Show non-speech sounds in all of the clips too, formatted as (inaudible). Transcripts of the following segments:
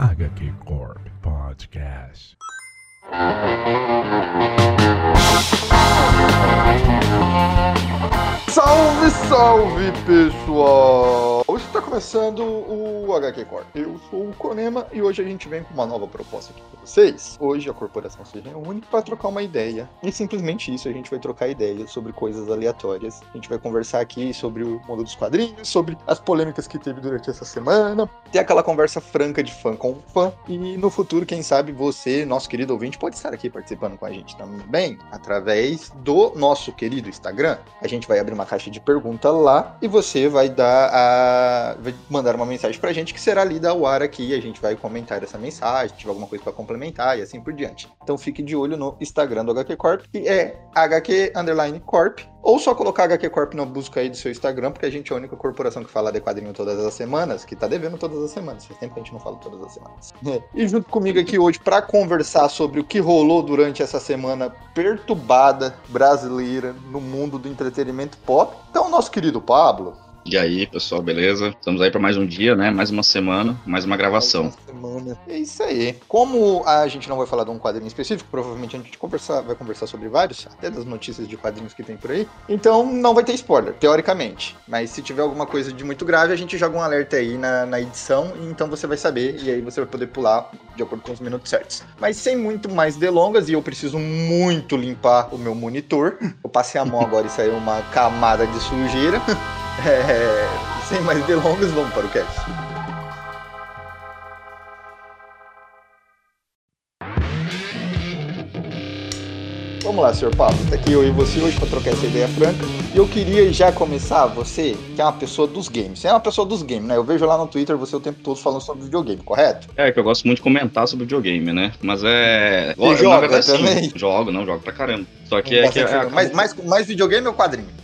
HQ Corp Podcast. Salve, salve, pessoal! Está começando o HQ Corp. Eu sou o Konema e hoje a gente vem com uma nova proposta aqui para vocês. Hoje a corporação se reúne para trocar uma ideia. E simplesmente isso, a gente vai trocar ideias sobre coisas aleatórias. A gente vai conversar aqui sobre o mundo dos quadrinhos, sobre as polêmicas que teve durante essa semana. Ter aquela conversa franca de fã com fã. E no futuro, quem sabe, você, nosso querido ouvinte, pode estar aqui participando com a gente também, através do nosso querido Instagram. A gente vai abrir uma caixa de pergunta lá e você vai dar a. vai mandar uma mensagem pra gente que será lida ao ar aqui. A gente vai comentar essa mensagem, se tiver alguma coisa para complementar e assim por diante. Então fique de olho no Instagram do HQ Corp, que é HQ Underline Corp. Ou só colocar HQ Corp na busca aí do seu Instagram, porque a gente é a única corporação que fala de quadrinho todas as semanas, que tá devendo todas as semanas. Faz tempo que a gente não fala todas as semanas. (laughs) E junto comigo aqui hoje para conversar sobre o que rolou durante essa semana perturbada brasileira no mundo do entretenimento pop, então o nosso querido Pablo. E aí, pessoal, beleza? Estamos aí para mais um dia, né? Mais uma semana, mais uma gravação. Mais uma semana. É isso aí. Como a gente não vai falar de um quadrinho específico, provavelmente a gente conversar, vai conversar sobre vários, até das notícias de quadrinhos que tem por aí. Então não vai ter spoiler, teoricamente. Mas se tiver alguma coisa de muito grave, a gente joga um alerta aí na, na edição, e então você vai saber, e aí você vai poder pular de acordo com os minutos certos. Mas sem muito mais delongas, e eu preciso muito limpar o meu monitor. Eu passei a mão agora e saiu uma camada de sujeira. (laughs) É, sem mais delongas, vamos para o cast. Vamos lá, senhor Pablo. Tá aqui eu e você hoje para trocar essa ideia franca. E eu queria já começar, você, que é uma pessoa dos games. Você é uma pessoa dos games, né? Eu vejo lá no Twitter você o tempo todo falando sobre videogame, correto? É, que eu gosto muito de comentar sobre videogame, né? Mas é. Você joga verdade, também? Sim, jogo, não, jogo pra caramba. Só que é que. É, mais, mais videogame ou quadrinho?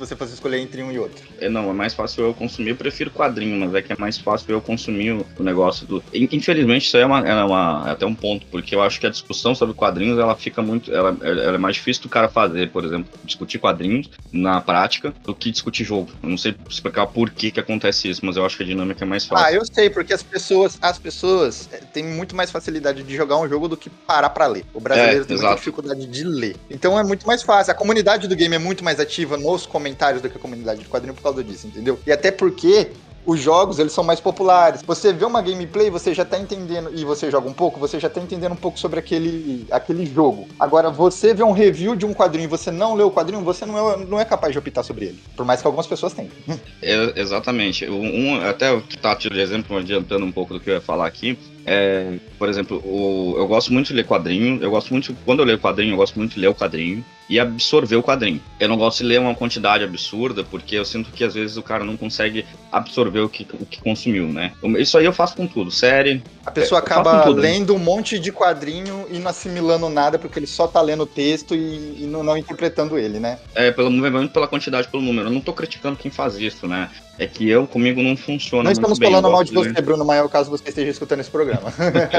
Você fosse escolher entre um e outro? É, não, é mais fácil eu consumir. Eu prefiro quadrinho, mas é que é mais fácil eu consumir o negócio do. Infelizmente, isso aí é, uma, é, uma, é até um ponto, porque eu acho que a discussão sobre quadrinhos ela fica muito. Ela, ela é mais difícil do cara fazer, por exemplo, discutir quadrinhos na prática do que discutir jogo. Eu não sei explicar por que, que acontece isso, mas eu acho que a dinâmica é mais fácil. Ah, eu sei, porque as pessoas, as pessoas é, têm muito mais facilidade de jogar um jogo do que parar para ler. O brasileiro é, tem exato. muita dificuldade de ler. Então é muito mais fácil. A comunidade do game é muito mais ativa nos comentários comentários do que a comunidade de quadrinho por causa disso, entendeu? E até porque os jogos eles são mais populares. Você vê uma gameplay, você já tá entendendo, e você joga um pouco, você já tá entendendo um pouco sobre aquele, aquele jogo. Agora, você vê um review de um quadrinho e você não lê o quadrinho, você não é, não é capaz de optar sobre ele. Por mais que algumas pessoas tenham. (laughs) É, exatamente. Um, até o tá de exemplo, adiantando um pouco do que eu ia falar aqui, é, por exemplo, o, eu gosto muito de ler quadrinho. Eu gosto muito, quando eu leio quadrinho, eu gosto muito de ler o quadrinho e absorver o quadrinho. Eu não gosto de ler uma quantidade absurda, porque eu sinto que às vezes o cara não consegue absorver o que, o que consumiu, né? Isso aí eu faço com tudo, série. A pessoa acaba lendo um monte de quadrinho e não assimilando nada, porque ele só tá lendo o texto e, e não, não, interpretando ele, né? É, pelo muito pela quantidade, pelo número. Eu não tô criticando quem faz isso, né? É que eu, comigo, não funciona. Não estamos bem. falando mal de você, Bruno, mas é o caso você esteja escutando esse programa.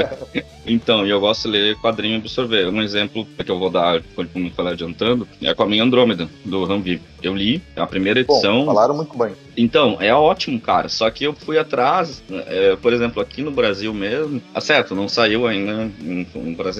(laughs) então, eu gosto de ler quadrinho e absorver. Um exemplo que eu vou dar, como eu falei adiantando, é com a minha Andrômeda, do Ranvi. Eu li a primeira edição. Bom, falaram muito bem. Então, é ótimo, cara. Só que eu fui atrás, é, por exemplo, aqui no Brasil mesmo. Ah, certo, não saiu ainda.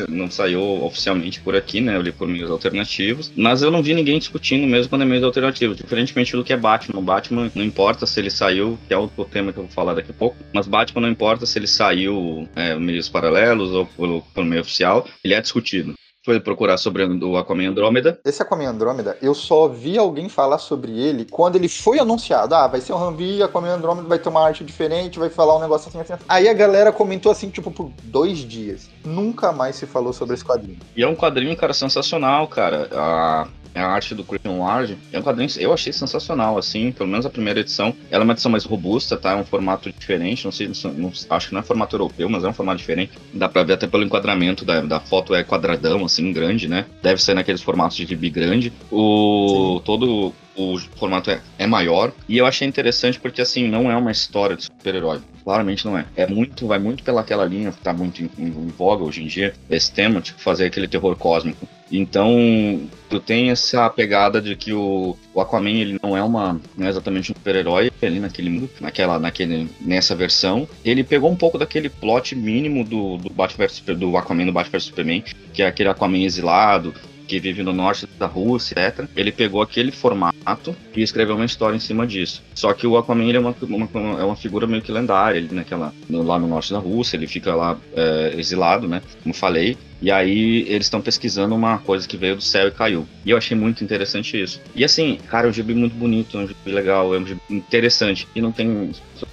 Não saiu oficialmente por aqui, né? Eu li por meios alternativos. Mas eu não vi ninguém discutindo mesmo quando é meios alternativos. Diferentemente do que é Batman. Batman não importa se ele saiu, que é outro tema que eu vou falar daqui a pouco. Mas Batman não importa se ele saiu é, meios paralelos ou pelo, pelo meio oficial, ele é discutido foi procurar sobre o Aquaman Andrômeda. Esse Aquaman Andrômeda, eu só vi alguém falar sobre ele quando ele foi anunciado. Ah, vai ser um Rambi, Aquaman Andrômeda vai ter uma arte diferente, vai falar um negócio assim, assim. Aí a galera comentou assim, tipo, por dois dias. Nunca mais se falou sobre esse quadrinho. E é um quadrinho, cara, sensacional, cara. A é a arte do Christian Ward. É um quadrinho eu achei sensacional, assim, pelo menos a primeira edição. Ela é uma edição mais robusta, tá? É um formato diferente, não sei, não, acho que não é formato europeu, mas é um formato diferente. Dá pra ver até pelo enquadramento da, da foto, é quadradão, assim, grande, né? Deve ser naqueles formatos de gibi grande. O, todo o formato é, é maior. E eu achei interessante porque, assim, não é uma história de super-herói. claramente não é. É muito, vai muito pelaquela linha que tá muito em, em, em voga hoje em dia, esse tema, tipo, fazer aquele terror cósmico. Então, tu tem essa pegada de que o, o Aquaman ele não é uma não é exatamente um super-herói ali naquele mundo, naquela naquele nessa versão. Ele pegou um pouco daquele plot mínimo do do Batman do Aquaman do Batman Superman, que é aquele Aquaman exilado, que vive no norte da Rússia, etc. Ele pegou aquele formato e escreveu uma história em cima disso. Só que o Aquaman ele é, uma, uma, é uma figura meio que lendária, ele naquela, lá no norte da Rússia, ele fica lá é, exilado, né? Como falei. E aí eles estão pesquisando uma coisa que veio do céu e caiu. E eu achei muito interessante isso. E assim, cara, é um gibi muito bonito, é um gibi legal, é um gibi interessante. E não tem.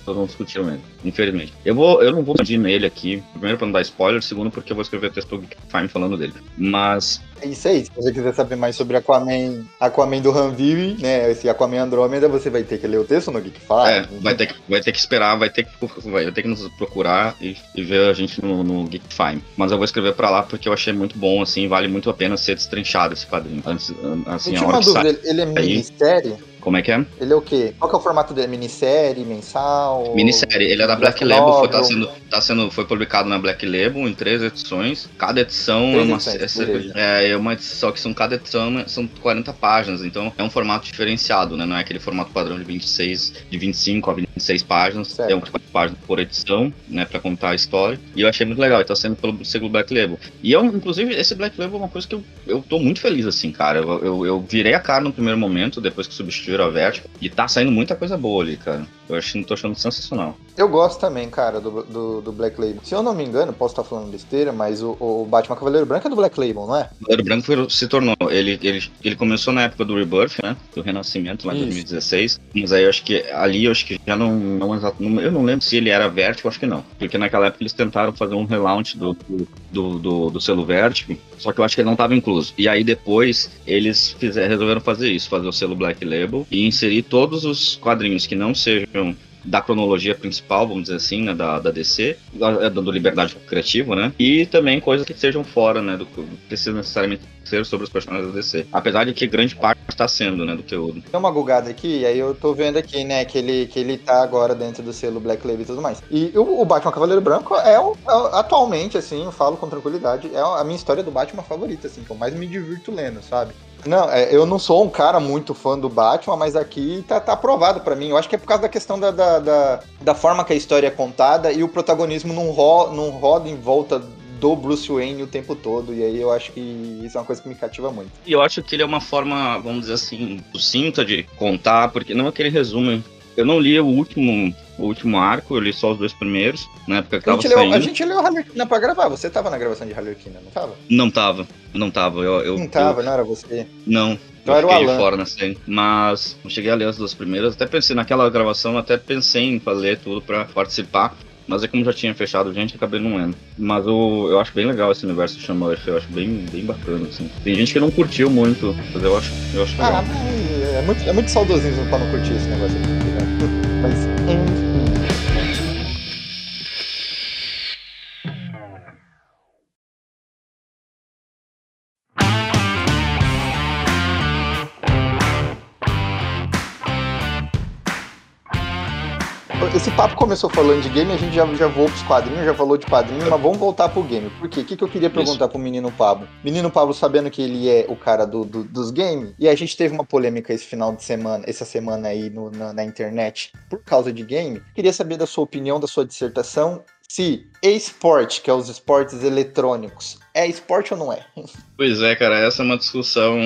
Só não discutiram ele, infelizmente. Eu, vou, eu não vou pedir nele aqui, primeiro pra não dar spoiler, segundo porque eu vou escrever texto do Fime falando dele. Mas. É isso aí, se você quiser saber mais sobre Aquaman, Aquaman do Ranvivi, né? Esse Aquaman Andrômeda, você vai ter que ler o texto no Geek Fire. É, vai ter, que, vai ter que esperar, vai ter que, vai ter que nos procurar e, e ver a gente no, no Geek Fime. Mas eu vou escrever pra lá porque eu achei muito bom, assim, vale muito a pena ser destrinchado esse quadrinho. Antes, assim, eu tinha uma dúvida, ele é minissérie? Como é que é? Ele é o quê? Qual que é o formato dele? Minissérie, mensal? Minissérie. Ele é da Black, Black Label, foi, tá sendo, tá sendo, foi publicado na Black Label em três edições. Cada edição é uma, edições, é, é, uma edição que são cada edição são 40 páginas, então é um formato diferenciado, né? Não é aquele formato padrão de 26, de 25 a 26 páginas. Certo. É um páginas por edição, né, para contar a história. E eu achei muito legal, e tá sendo pelo segundo Black Label. E eu, inclusive, esse Black Label é uma coisa que eu, eu tô muito feliz, assim, cara. Eu, eu, eu virei a cara no primeiro momento, depois que substituí Vertigo. E tá saindo muita coisa boa ali, cara. Eu acho, tô achando sensacional. Eu gosto também, cara, do, do, do, Black Label. Se eu não me engano, posso estar falando besteira, mas o, o Batman Cavaleiro Branco é do Black Label, não é? O Cavaleiro Branco foi, se tornou. Ele, ele, ele começou na época do Rebirth, né? Do Renascimento, lá em 2016. Mas aí eu acho que ali eu acho que já não, não, não. Eu não lembro se ele era Vertigo, acho que não. Porque naquela época eles tentaram fazer um relaunch do, do, do, do, do selo Vertigo, só que eu acho que ele não estava incluso. E aí depois eles fizeram, resolveram fazer isso, fazer o selo Black Label e inserir todos os quadrinhos que não sejam da cronologia principal, vamos dizer assim, né, da, da DC, dando liberdade criativa, né? E também coisas que sejam fora, né, do que precisa necessariamente ser sobre os personagens da DC. Apesar de que grande parte está sendo, né, do conteúdo. Tem uma gugada aqui, aí eu tô vendo aqui, né, que ele, que ele tá agora dentro do selo Black Label e tudo mais. E o, o Batman Cavaleiro Branco é, o, é, atualmente, assim, eu falo com tranquilidade, é a minha história do Batman favorita, assim, que eu mais me divirto lendo, sabe? Não, é, eu não sou um cara muito fã do Batman, mas aqui tá, tá aprovado para mim. Eu acho que é por causa da questão da, da, da, da, forma que a história é contada e o protagonismo não, ro, não roda em volta do Bruce Wayne o tempo todo. E aí eu acho que isso é uma coisa que me cativa muito. E eu acho que ele é uma forma, vamos dizer assim, sucinta de contar, porque não é aquele resumo. Eu não li o último o último arco, eu li só os dois primeiros, na época que tava leu, saindo. A gente leu Harlequina pra gravar, você tava na gravação de Harlequina, não tava? Não tava, não tava. Eu, eu não tava, eu, não era você? Não. Então era o Alan. fora série. Mas eu cheguei a ler as duas primeiras, até pensei naquela gravação, até pensei em ler tudo pra participar. Mas é como já tinha fechado gente, acabei não lendo. Mas eu, eu acho bem legal esse universo de Shamurf, eu acho bem, bem bacana, assim. Tem gente que não curtiu muito, mas eu acho, eu acho legal. Ah, é muito, é muito saudosismo pra não curtir esse negócio aqui, né? (laughs) Mas, esse papo começou falando de game, a gente já, já voou pros quadrinhos, já falou de quadrinhos, mas vamos voltar pro game. Por quê? O que, que eu queria perguntar Isso. pro menino Pablo? Menino Pablo, sabendo que ele é o cara do, do dos games, e a gente teve uma polêmica esse final de semana, essa semana aí no, na, na internet, por causa de game, queria saber da sua opinião, da sua dissertação, se esporte, que é os esportes eletrônicos, é esporte ou não é? (laughs) Pois é, cara, essa é uma discussão.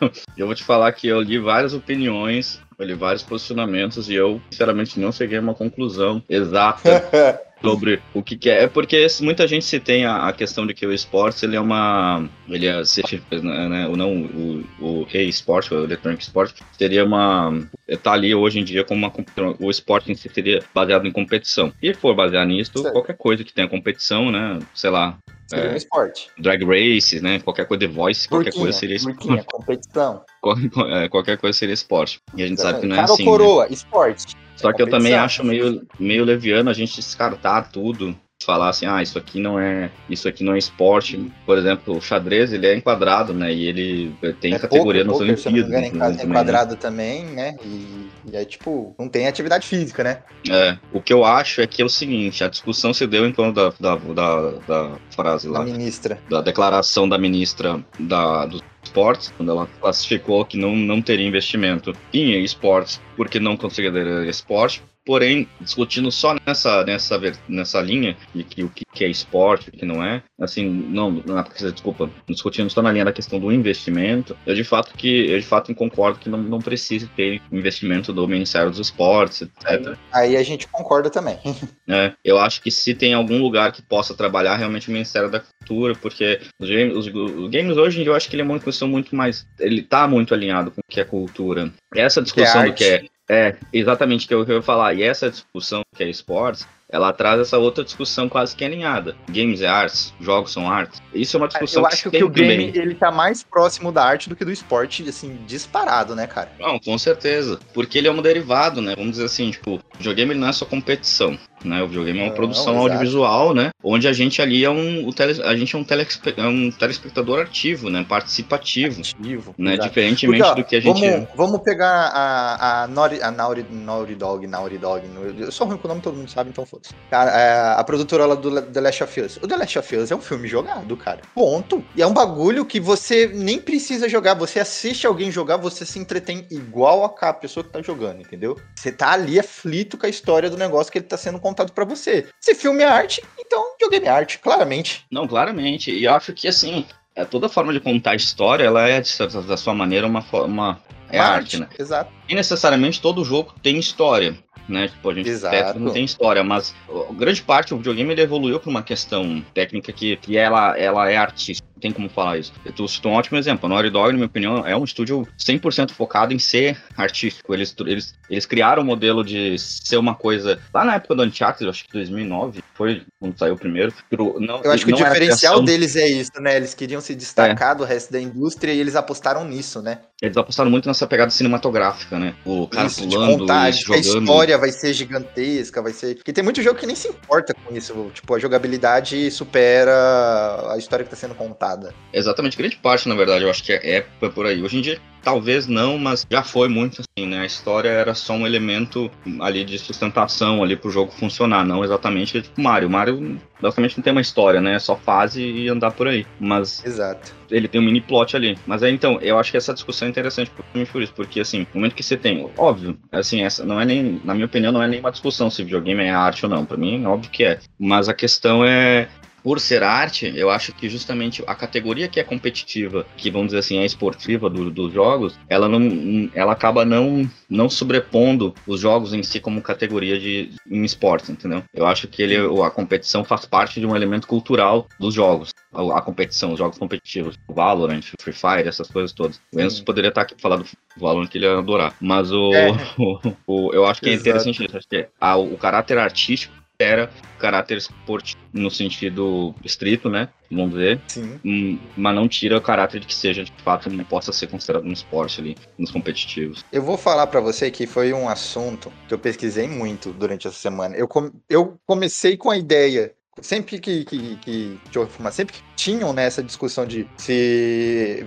(laughs) eu vou te falar que eu li várias opiniões ele vários posicionamentos e eu, sinceramente, não cheguei a uma conclusão exata (laughs) sobre o que, que, é. É porque muita gente se tem a, a, questão de que o esporte ele é uma. Ele é. Né, né, ou não, o, o e-sport, o electronic sport, seria uma. Tá ali hoje em dia como uma. O esporte em si seria baseado em competição. E for baseado nisso, certo. qualquer coisa que tenha competição, né? Sei lá, Seria é, um esporte. Drag race, né? Qualquer coisa de voice, qualquer coisa seria esporte. competição. (laughs) É, qualquer coisa seria esporte. E a gente Exatamente. sabe que não é Cara assim. Né? coroa, né? esporte. Só que eu também acho meio, meio leviano a gente descartar tudo falar assim, ah, isso aqui não é, isso aqui não é esporte. Por exemplo, o xadrez, ele é enquadrado, né? E ele tem É categoria poker, nas se me Olimpíadas. engano, é né, né? enquadrado também, né? E, e aí, tipo, não tem atividade física, né? É, o que eu acho é que é o seguinte, a discussão se deu em torno da, da, da, da frase lá, ministra. da declaração da ministra da, dos esportes, quando ela classificou que não, não teria investimento em esportes porque não considera esporte, porém, discutindo só nessa, nessa, nessa linha de que o que é esporte, o que não é, assim, não, não desculpa, discutindo só na linha da questão do investimento, eu de fato que, eu de fato concordo que não, não precisa ter investimento do Ministério dos Esportes, etc. Aí a gente concorda também. né? (laughs) Eu acho que se tem algum lugar que possa trabalhar realmente o Ministério da Cultura, porque os games, os, os games hoje eu acho que ele é uma questão muito mais. Ele tá muito alinhado com o que é cultura. Essa discussão do arte. que é. É, exatamente o que eu, que eu ia falar. E essa discussão que é esportes, ela traz essa outra discussão quase que alinhada. Games é artes, jogos são artes. Isso é uma discussão Eu acho que o game, vem. ele tá mais próximo da arte do que do esporte, assim, disparado, né, cara? Não, com certeza. Porque ele é um derivado, né? Vamos dizer assim, tipo, o videogame não é só competição. Né? O videogame é uma Não, produção exato. audiovisual, né? Onde a gente ali é um, o tele, a gente é um, telespe- é um telespectador ativo, né? Participativo. Ativo. Né? exato. Diferentemente Porque, ó, do que a gente. Vamos, vamos pegar a, a, Naughty, a Naughty, Naughty Dog, Naughty Dog. Eu sou ruim com o nome, todo mundo sabe, então foda-se. Cara, é, a produtora lá do The Last of Us. O The Last of Us é um filme jogado, cara. Ponto. E é um bagulho que você nem precisa jogar. Você assiste alguém jogar, você se entretém igual a a pessoa que tá jogando, entendeu? Você tá ali aflito com a história do negócio que ele tá sendo contado pra você. Se filme é arte, então videogame é arte, claramente. Não, claramente. E eu acho que, assim, é, toda forma de contar história, ela é, de certa- da sua maneira, uma, fo- uma é Uma arte, né? Exato. E necessariamente todo jogo tem história. Né? Tipo, a gente Exato. Não tem história, mas ó, grande parte do videogame ele evoluiu para uma questão técnica que, que ela, ela é artística. Tem como falar isso. Eu citou um ótimo exemplo. A Naughty Dog, na minha opinião, é um estúdio 100% focado em ser artístico. Eles, eles, eles criaram o modelo de ser uma coisa. Lá na época do Uncharted, acho que 2009, foi quando saiu o primeiro. Não, Eu acho que o diferencial deles é isso, né? Eles queriam se destacar É. do resto da indústria e eles apostaram nisso, né? Eles apostaram muito nessa pegada cinematográfica, né? O cara isso, de pulando, de a jogando. história vai ser gigantesca, vai ser. Porque tem muito jogo que nem se importa com isso. Tipo, a jogabilidade supera a história que tá sendo contada. Exatamente, grande parte, na verdade, eu acho que é, é por aí. Hoje em dia, talvez não, mas já foi muito assim, né? A história era só um elemento ali de sustentação ali pro jogo funcionar, não exatamente tipo Mario. Mario basicamente não tem uma história, né? É só fase e andar por aí. Mas Exato. ele tem um mini plot ali. Mas aí então, eu acho que essa discussão é interessante por isso, porque assim, no momento que você tem, óbvio, assim, essa não é nem, na minha opinião, não é nem uma discussão se videogame é arte ou não. Pra mim, é óbvio que é. Mas a questão é por ser arte, eu acho que justamente a categoria que é competitiva, que vamos dizer assim, é esportiva do- dos jogos, ela não, ela acaba não, não sobrepondo os jogos em si como categoria de em esportes, entendeu? Eu acho que ele, a competição faz parte de um elemento cultural dos jogos. A, a competição, os jogos competitivos, o Valorant, o Free Fire, essas coisas todas. O Enzo poderia estar aqui falando do Valorant que ele ia adorar, mas o, É. (laughs) o- o- eu acho que é Exato. interessante isso. Acho que a- o caráter artístico era caráter esportivo no sentido estrito, né? Vamos dizer, Sim. Hum, mas não tira o caráter de que seja de fato não possa ser considerado um esporte ali nos competitivos. Eu vou falar pra você que foi um assunto que eu pesquisei muito durante essa semana. Eu, com- eu comecei com a ideia. Sempre que, que, que, fumar, sempre que tinham né, essa discussão de se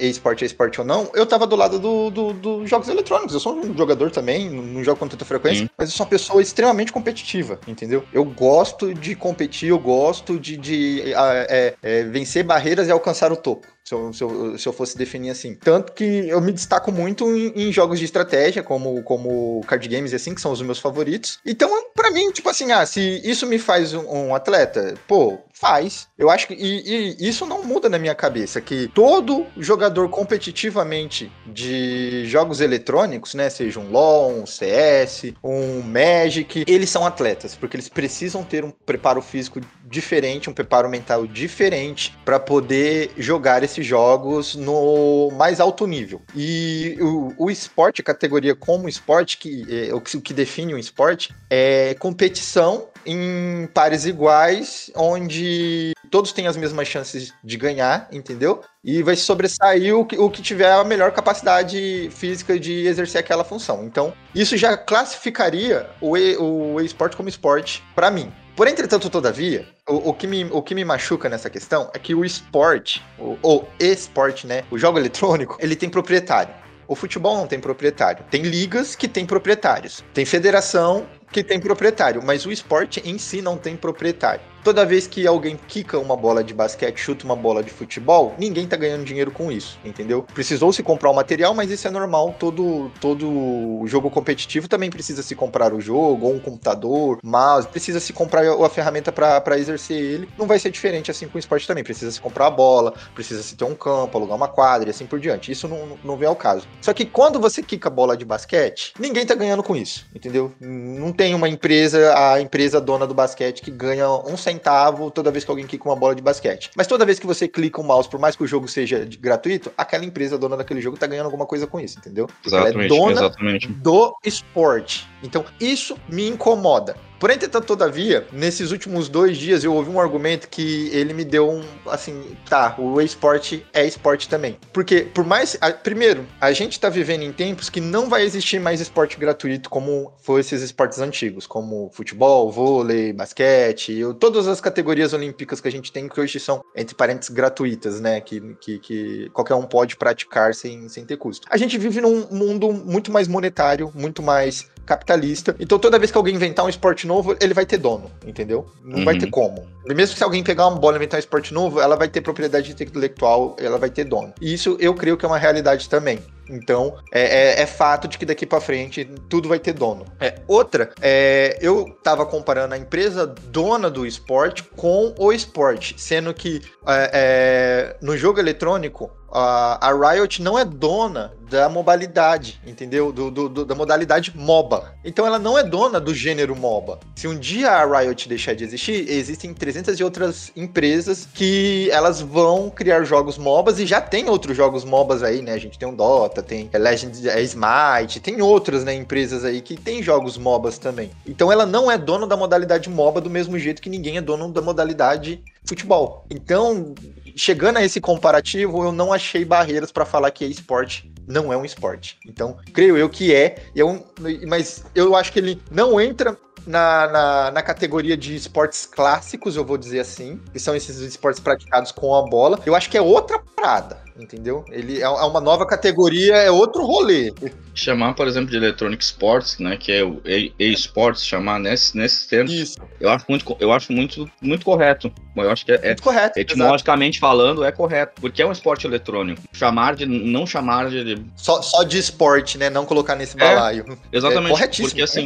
é, e-sport é esporte ou não, eu tava do lado dos do, dos jogos eletrônicos. Eu sou um jogador também, não jogo com tanta frequência, Sim. mas eu sou uma pessoa extremamente competitiva, entendeu? Eu gosto de competir, eu gosto de, de é, é, vencer barreiras e alcançar o topo. Se eu, se, eu, se eu fosse definir assim. Tanto que eu me destaco muito em, em jogos de estratégia, como, como card games e assim, que são os meus favoritos. Então, pra mim, tipo assim, ah, se isso me faz um, um atleta, pô, faz. Eu acho que. E, e isso não muda na minha cabeça, que todo jogador competitivamente de jogos eletrônicos, né? Seja um LOL, um CS, um Magic, eles são atletas, porque eles precisam ter um preparo físico diferente, um preparo mental diferente para poder jogar esses jogos no mais alto nível. E o, o esporte, a categoria como esporte, que é, o que define um esporte, é competição em pares iguais, onde todos têm as mesmas chances de ganhar, entendeu? E vai sobressair o que, o que tiver a melhor capacidade física de exercer aquela função. Então, isso já classificaria o, e- o esporte como esporte para mim. Por entretanto, todavia, o, o, que me, o que me machuca nessa questão é que o esporte, ou esporte, né? O jogo eletrônico, ele tem proprietário. O futebol não tem proprietário. Tem ligas que têm proprietários. Tem federação que tem proprietário, mas o esporte em si não tem proprietário. Toda vez que alguém quica uma bola de basquete, chuta uma bola de futebol, ninguém tá ganhando dinheiro com isso, entendeu? Precisou se comprar o material, mas isso é normal. Todo, todo jogo competitivo também precisa se comprar o jogo, ou um computador, mouse, precisa se comprar a ferramenta para exercer ele. Não vai ser diferente assim com o esporte também. Precisa se comprar a bola, precisa se ter um campo, alugar uma quadra e assim por diante. Isso não, não vem ao caso. Só que quando você quica a bola de basquete, ninguém tá ganhando com isso, entendeu? Não tem uma empresa, a empresa dona do basquete, que ganha um centavo centavo toda vez que alguém clica uma bola de basquete. Mas toda vez que você clica um mouse, por mais que o jogo seja gratuito, aquela empresa dona daquele jogo tá ganhando alguma coisa com isso, entendeu? Exatamente, Ela é dona exatamente. do esporte. Então, isso me incomoda. Porém, entretanto, todavia, nesses últimos dois dias eu ouvi um argumento que ele me deu um, assim, tá, o esporte é esporte também. Porque, por mais, a, primeiro, a gente tá vivendo em tempos que não vai existir mais esporte gratuito como foi esses esportes antigos, como futebol, vôlei, basquete, eu, todas as categorias olímpicas que a gente tem que hoje são, entre parênteses, gratuitas, né, que, que, que qualquer um pode praticar sem, sem ter custo. A gente vive num mundo muito mais monetário, muito mais capitalista. Então toda vez que alguém inventar um esporte novo, ele vai ter dono, entendeu? Não uhum. vai ter como. Mesmo se alguém pegar uma bola e inventar um esporte novo, ela vai ter propriedade intelectual, ela vai ter dono. E isso eu creio que é uma realidade também. Então, é, é, é, fato de que daqui para frente tudo vai ter dono. É, outra, é, eu tava comparando a empresa dona do esporte com o esporte, sendo que é, é, no jogo eletrônico a, a Riot não é dona da modalidade, entendeu? Do, do, do, da modalidade MOBA. Então ela não é dona do gênero MOBA. Se um dia a Riot deixar de existir, existem 300 e outras empresas que elas vão criar jogos MOBAs e já tem outros jogos MOBAs aí, né? A gente tem o Dota, tem Legend, é Smite, tem outras, né, empresas aí que tem jogos MOBAs também. Então ela não é dona da modalidade MOBA do mesmo jeito que ninguém é dono da modalidade futebol. Então, chegando a esse comparativo, eu não achei barreiras para falar que é esporte não é um esporte. Então, creio eu que é, eu, mas eu acho que ele não entra na, na, na, categoria de esportes clássicos, eu vou dizer assim, que são esses esportes praticados com a bola. Eu acho que é outra parada, entendeu? Ele é, é uma nova categoria, é outro rolê. Chamar, por exemplo, de Electronic Sports, né, que é o e-sports, chamar nesse, nesses termos, Isso. eu acho muito, eu acho muito, muito correto. Eu acho que é, muito correto, etimologicamente exato. falando, é correto, porque é um esporte eletrônico. Chamar de, não chamar de... Só, só de esporte, né, não colocar nesse é, balaio. É, exatamente, é corretíssimo, porque assim,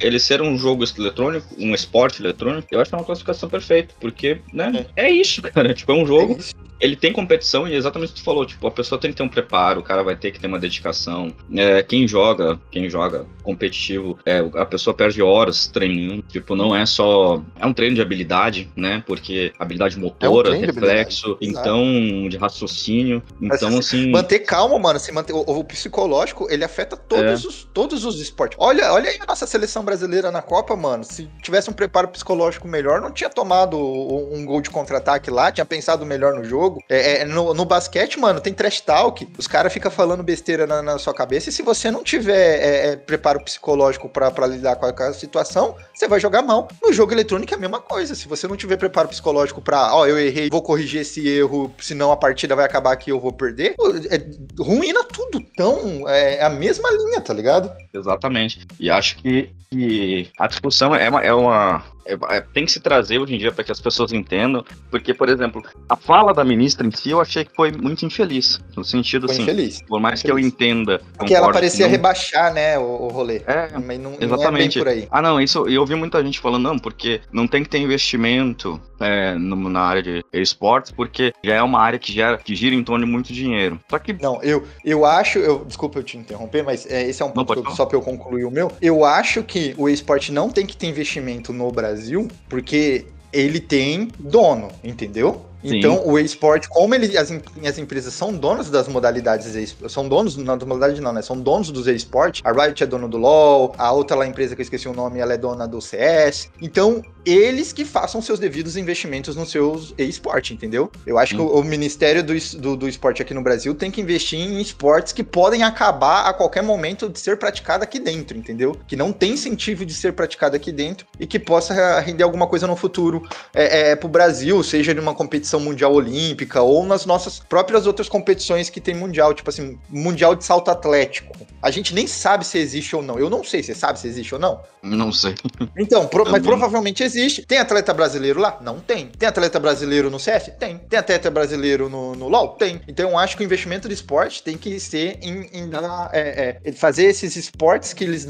ele ser um jogo eletrônico, um esporte eletrônico, eu acho que é uma classificação perfeita, porque, né, é, é isso, (laughs) cara. Tipo, é um jogo, é ele tem competição e é exatamente o que tu falou, tipo, a pessoa tem que ter um preparo, o cara vai ter que ter uma dedicação. É, quem joga, quem joga competitivo, é, a pessoa perde horas treinando, tipo, não é só, é um treino de habilidade, né, porque habilidade motora, é um reflexo, então, de raciocínio, então, Mas, assim... Manter calma, mano, se manter, o, o psicológico, ele afeta todos, é. os, todos os esportes. Olha, olha aí a nossa seleção brasileira na Copa, mano, se tivesse um preparo psicológico melhor, não tinha tomado um gol de contra-ataque lá, tinha pensado melhor no jogo. É, é no, no, basquete, mano, tem trash talk, os caras ficam falando besteira na, na, sua cabeça, e se você não tiver é, é preparo psicológico para lidar com a, com a, situação, você vai jogar mal. No jogo eletrônico é a mesma coisa, se você não tiver preparo psicológico pra, ó, oh, eu errei, vou corrigir esse erro, senão a partida vai acabar aqui eu vou perder, é, ruína tudo. Então, é a mesma linha, tá ligado? Exatamente. E acho que que a discussão é uma, é uma é, é, tem que se trazer hoje em dia para que as pessoas entendam, porque, por exemplo, a fala da ministra em si eu achei que foi muito infeliz, no sentido foi assim, infeliz. por mais infeliz. que eu entenda. Porque ela parecia não... rebaixar, né, o, o rolê. É, mas não, exatamente. Não é por aí. Ah, não, isso, eu ouvi muita gente falando, não, porque não tem que ter investimento é, no, na área de esportes, porque já é uma área que, gera, que gira em torno de muito dinheiro. Só que. Não, eu, eu acho, eu, desculpa eu te interromper, mas é, esse é um ponto não, só para eu concluir o meu. Eu acho que o esporte não tem que ter investimento no Brasil Brasil porque ele tem dono, entendeu? Então, o esporte, como ele, as, as empresas são donas das modalidades, são donos, não das modalidades não, né? São donos dos esportes. A Riot é dona do LoL, a outra lá empresa que eu esqueci o nome, ela é dona do CS. Então, eles que façam seus devidos investimentos nos seus esportes, entendeu? Eu acho que o, o Ministério do, do, do, Esporte aqui no Brasil tem que investir em esportes que podem acabar a qualquer momento de ser praticado aqui dentro, entendeu? Que não tem incentivo de ser praticado aqui dentro e que possa render alguma coisa no futuro é, é, pro Brasil, seja numa competição mundial olímpica ou nas nossas próprias outras competições que tem mundial, tipo assim, mundial de salto atlético. A gente nem sabe se existe ou não. Eu não sei, você sabe se existe ou não? Não sei. Então, pro, mas provavelmente existe. Tem atleta brasileiro lá? Não tem. Tem atleta brasileiro no CS? Tem. Tem atleta brasileiro no, no LoL? Tem. Então eu acho que o investimento de esporte tem que ser em, em é, é, fazer esses esportes que eles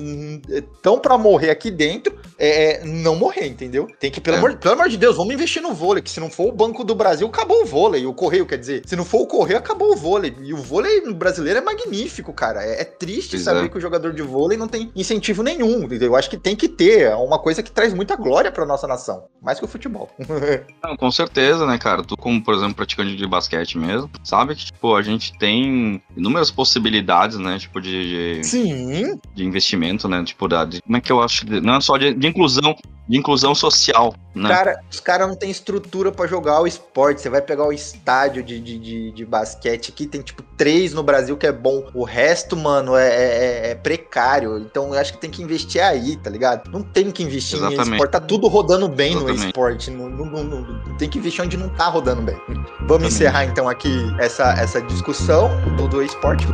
estão para morrer aqui dentro, é, é, não morrer, entendeu? Tem que, pelo, é. amor, pelo amor de Deus, vamos investir no vôlei, que se não for o Banco do Brasil, acabou o vôlei. O Correio, quer dizer, se não for o Correio, acabou o vôlei. E o vôlei brasileiro é magnífico, cara. É, é triste pois saber que o jogador de vôlei não tem incentivo nenhum, entendeu? Eu acho que tem que ter uma coisa que traz muita glória pra nossa nação, mais que o futebol. (laughs) Não, com certeza, né, cara? Tu, como, por exemplo, praticante de basquete mesmo, sabe que, tipo, a gente tem inúmeras possibilidades, né, tipo, de. de Sim. De investimento, né? Tipo, da, de, como é que eu acho? Não é só de, de inclusão, de inclusão social, né? Cara, os caras não têm estrutura para jogar o esporte. Você vai pegar o estádio de, de, de, de, basquete aqui, tem tipo três no Brasil que é bom. O resto, mano, é, é, é, é precário. Então eu acho que tem que investir aí, tá ligado? Não tem que investir Exatamente. em esporte. Tá tudo rodando bem Exatamente. no esporte. Não, não, não, não, tem que investir onde não tá rodando bem. Vamos Exatamente. encerrar então aqui essa, essa discussão do, do esporte.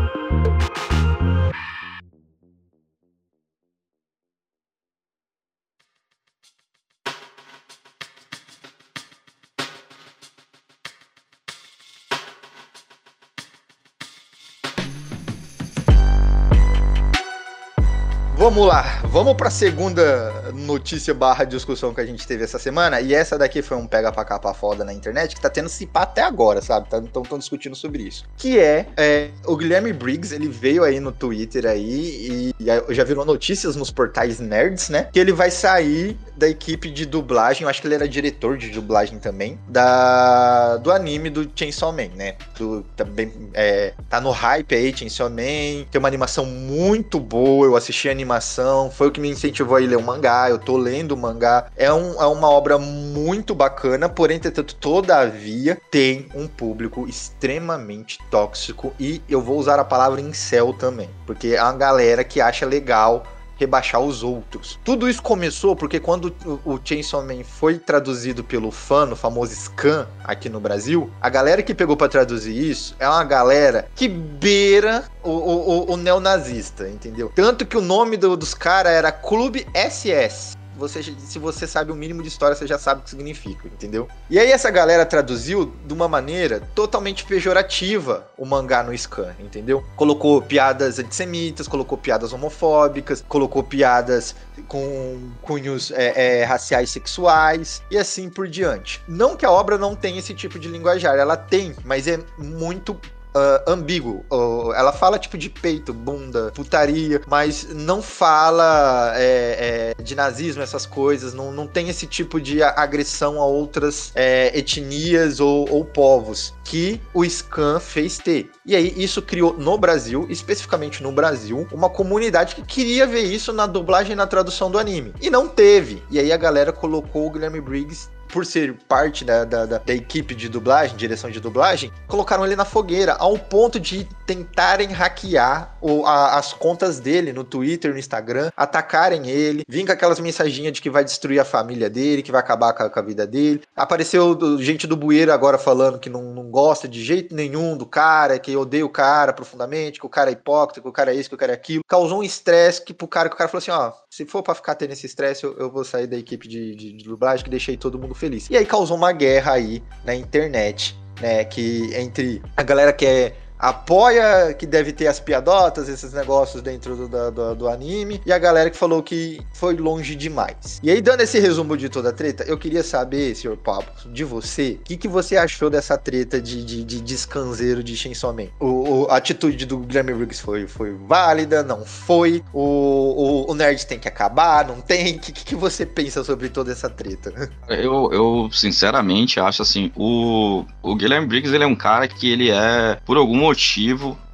Vamos lá, vamos para a segunda notícia barra discussão que a gente teve essa semana. E essa daqui foi um pega pra capa foda na internet que tá tendo se pá até agora, sabe? Então tá, estão discutindo sobre isso. Que é, é, o Guilherme Briggs, ele veio aí no Twitter aí e, e já virou notícias nos portais nerds, né? Que ele vai sair da equipe de dublagem, eu acho que ele era diretor de dublagem também, da do anime do Chainsaw Man, né? Do, também é, tá no hype aí, Chainsaw Man, tem uma animação muito boa, eu assisti a animação, foi o que me incentivou a ler o mangá, eu tô lendo o mangá, é, um, é uma obra muito bacana, porém, entretanto, todavia, tem um público extremamente tóxico e eu vou usar a palavra incel também, porque é uma galera que acha legal rebaixar os outros. Tudo isso começou porque quando o Chainsaw Man foi traduzido pelo fã, o famoso Scan, aqui no Brasil, a galera que pegou para traduzir isso é uma galera que beira o, o, o neonazista, entendeu? Tanto que o nome do, dos caras era Clube SS você, se você sabe o mínimo de história, você já sabe o que significa, entendeu? E aí essa galera traduziu de uma maneira totalmente pejorativa o mangá no scan, entendeu? Colocou piadas antissemitas, colocou piadas homofóbicas, colocou piadas com cunhos é, é, raciais sexuais e assim por diante. Não que a obra não tenha esse tipo de linguajar, ela tem, mas é muito uh, ambíguo. Uh, ela fala tipo de peito, bunda, putaria, mas não fala é, é, de nazismo, essas coisas. Não, não tem esse tipo de agressão a outras é, etnias ou, ou povos que o Scan fez ter. E aí isso criou no Brasil, especificamente no Brasil, uma comunidade que queria ver isso na dublagem e na tradução do anime. E não teve. E aí a galera colocou o Guilherme Briggs por ser parte da, da, da, da, equipe de dublagem, direção de dublagem, colocaram ele na fogueira, ao ponto de tentarem hackear o, a, as contas dele no Twitter, no Instagram, atacarem ele, vir com aquelas mensaginhas de que vai destruir a família dele, que vai acabar com a, com a vida dele. Apareceu gente do bueiro agora falando que não, não gosta de jeito nenhum do cara, que odeia o cara profundamente, que o cara é hipócrita, que o cara é isso, que o cara é aquilo. Causou um estresse que pro cara, que o cara falou assim, ó, se for para ficar tendo esse estresse, eu, eu, vou sair da equipe de, de, de dublagem, que deixei todo mundo feliz feliz. E aí causou uma guerra aí na internet, né? Que entre a galera que é apoia que deve ter as piadotas, esses negócios dentro do, do, do, anime, e a galera que falou que foi longe demais. E aí, dando esse resumo de toda a treta, eu queria saber, senhor Pablo, de você, o que, que você achou dessa treta de, de, de descanseiro de Chainsaw Man? O, o, a atitude do Guilherme Briggs foi, foi válida, não foi? O, o, o nerd tem que acabar, não tem? O que, que você pensa sobre toda essa treta? (laughs) Eu, eu sinceramente, acho assim, o, o Guilherme Briggs, ele é um cara que ele é, por algum motivo,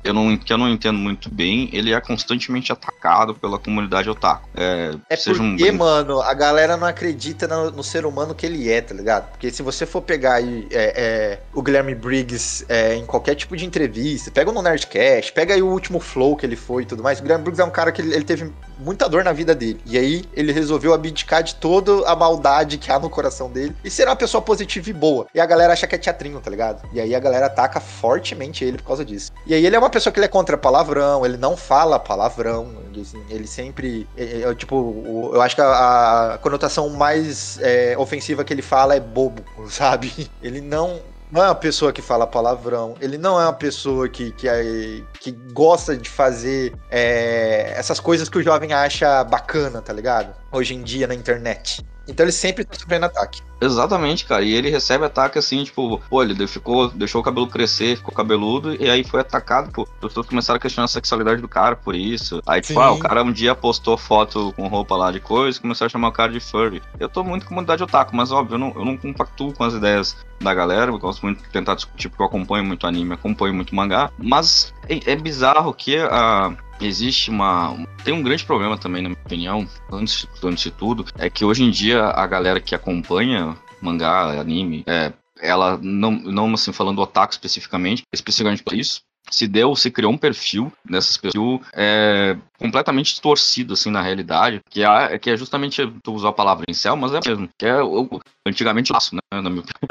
eu não, que eu não entendo muito bem, ele é constantemente atacado pela comunidade otaku. É, é porque, um... mano, a galera não acredita no, no, ser humano que ele é, tá ligado? Porque se você for pegar aí é, é, o Guilherme Briggs é, em qualquer tipo de entrevista, pega no Nerdcast, pega aí o último flow que ele foi e tudo mais, o Guilherme Briggs é um cara que ele, ele teve muita dor na vida dele. E aí ele resolveu abdicar de toda a maldade que há no coração dele e ser uma pessoa positiva e boa. E a galera acha que é teatrinho, tá ligado? E aí a galera ataca fortemente ele por causa disso. E aí ele é uma pessoa que ele é contra palavrão, ele não fala palavrão, ele, ele sempre. É, é, tipo, eu acho que a, a conotação mais é, ofensiva que ele fala é bobo, (laughs) sabe? Ele não não é uma pessoa que fala palavrão, ele não é uma pessoa que, que, é, que gosta de fazer é, essas coisas que o jovem acha bacana, tá ligado? Hoje em dia na internet. Então ele sempre tá sofrendo ataque. Exatamente, cara. E ele recebe ataque assim, tipo, pô, ele ficou, deixou o cabelo crescer, ficou cabeludo, e aí foi atacado, pô. As pessoas começaram a questionar a sexualidade do cara por isso. Aí, tipo, ah, o cara um dia postou foto com roupa lá de coisa e começou a chamar o cara de furry. Eu tô muito com comunidade otaku, mas óbvio, eu não, eu não compactuo com as ideias da galera, eu gosto muito de tentar discutir, porque eu acompanho muito anime, acompanho muito mangá, mas é, é bizarro que a existe uma. Tem um grande problema também, na minha opinião, antes, antes de tudo, é que hoje em dia a galera que acompanha mangá, anime, é, ela não, não assim, falando otaku especificamente, especificamente para isso, se deu, se criou um perfil dessas pessoas é, completamente distorcido, assim, na realidade, que é, que é justamente, tu usou a palavra incel, mas é mesmo, que é o, antigamente laço, né,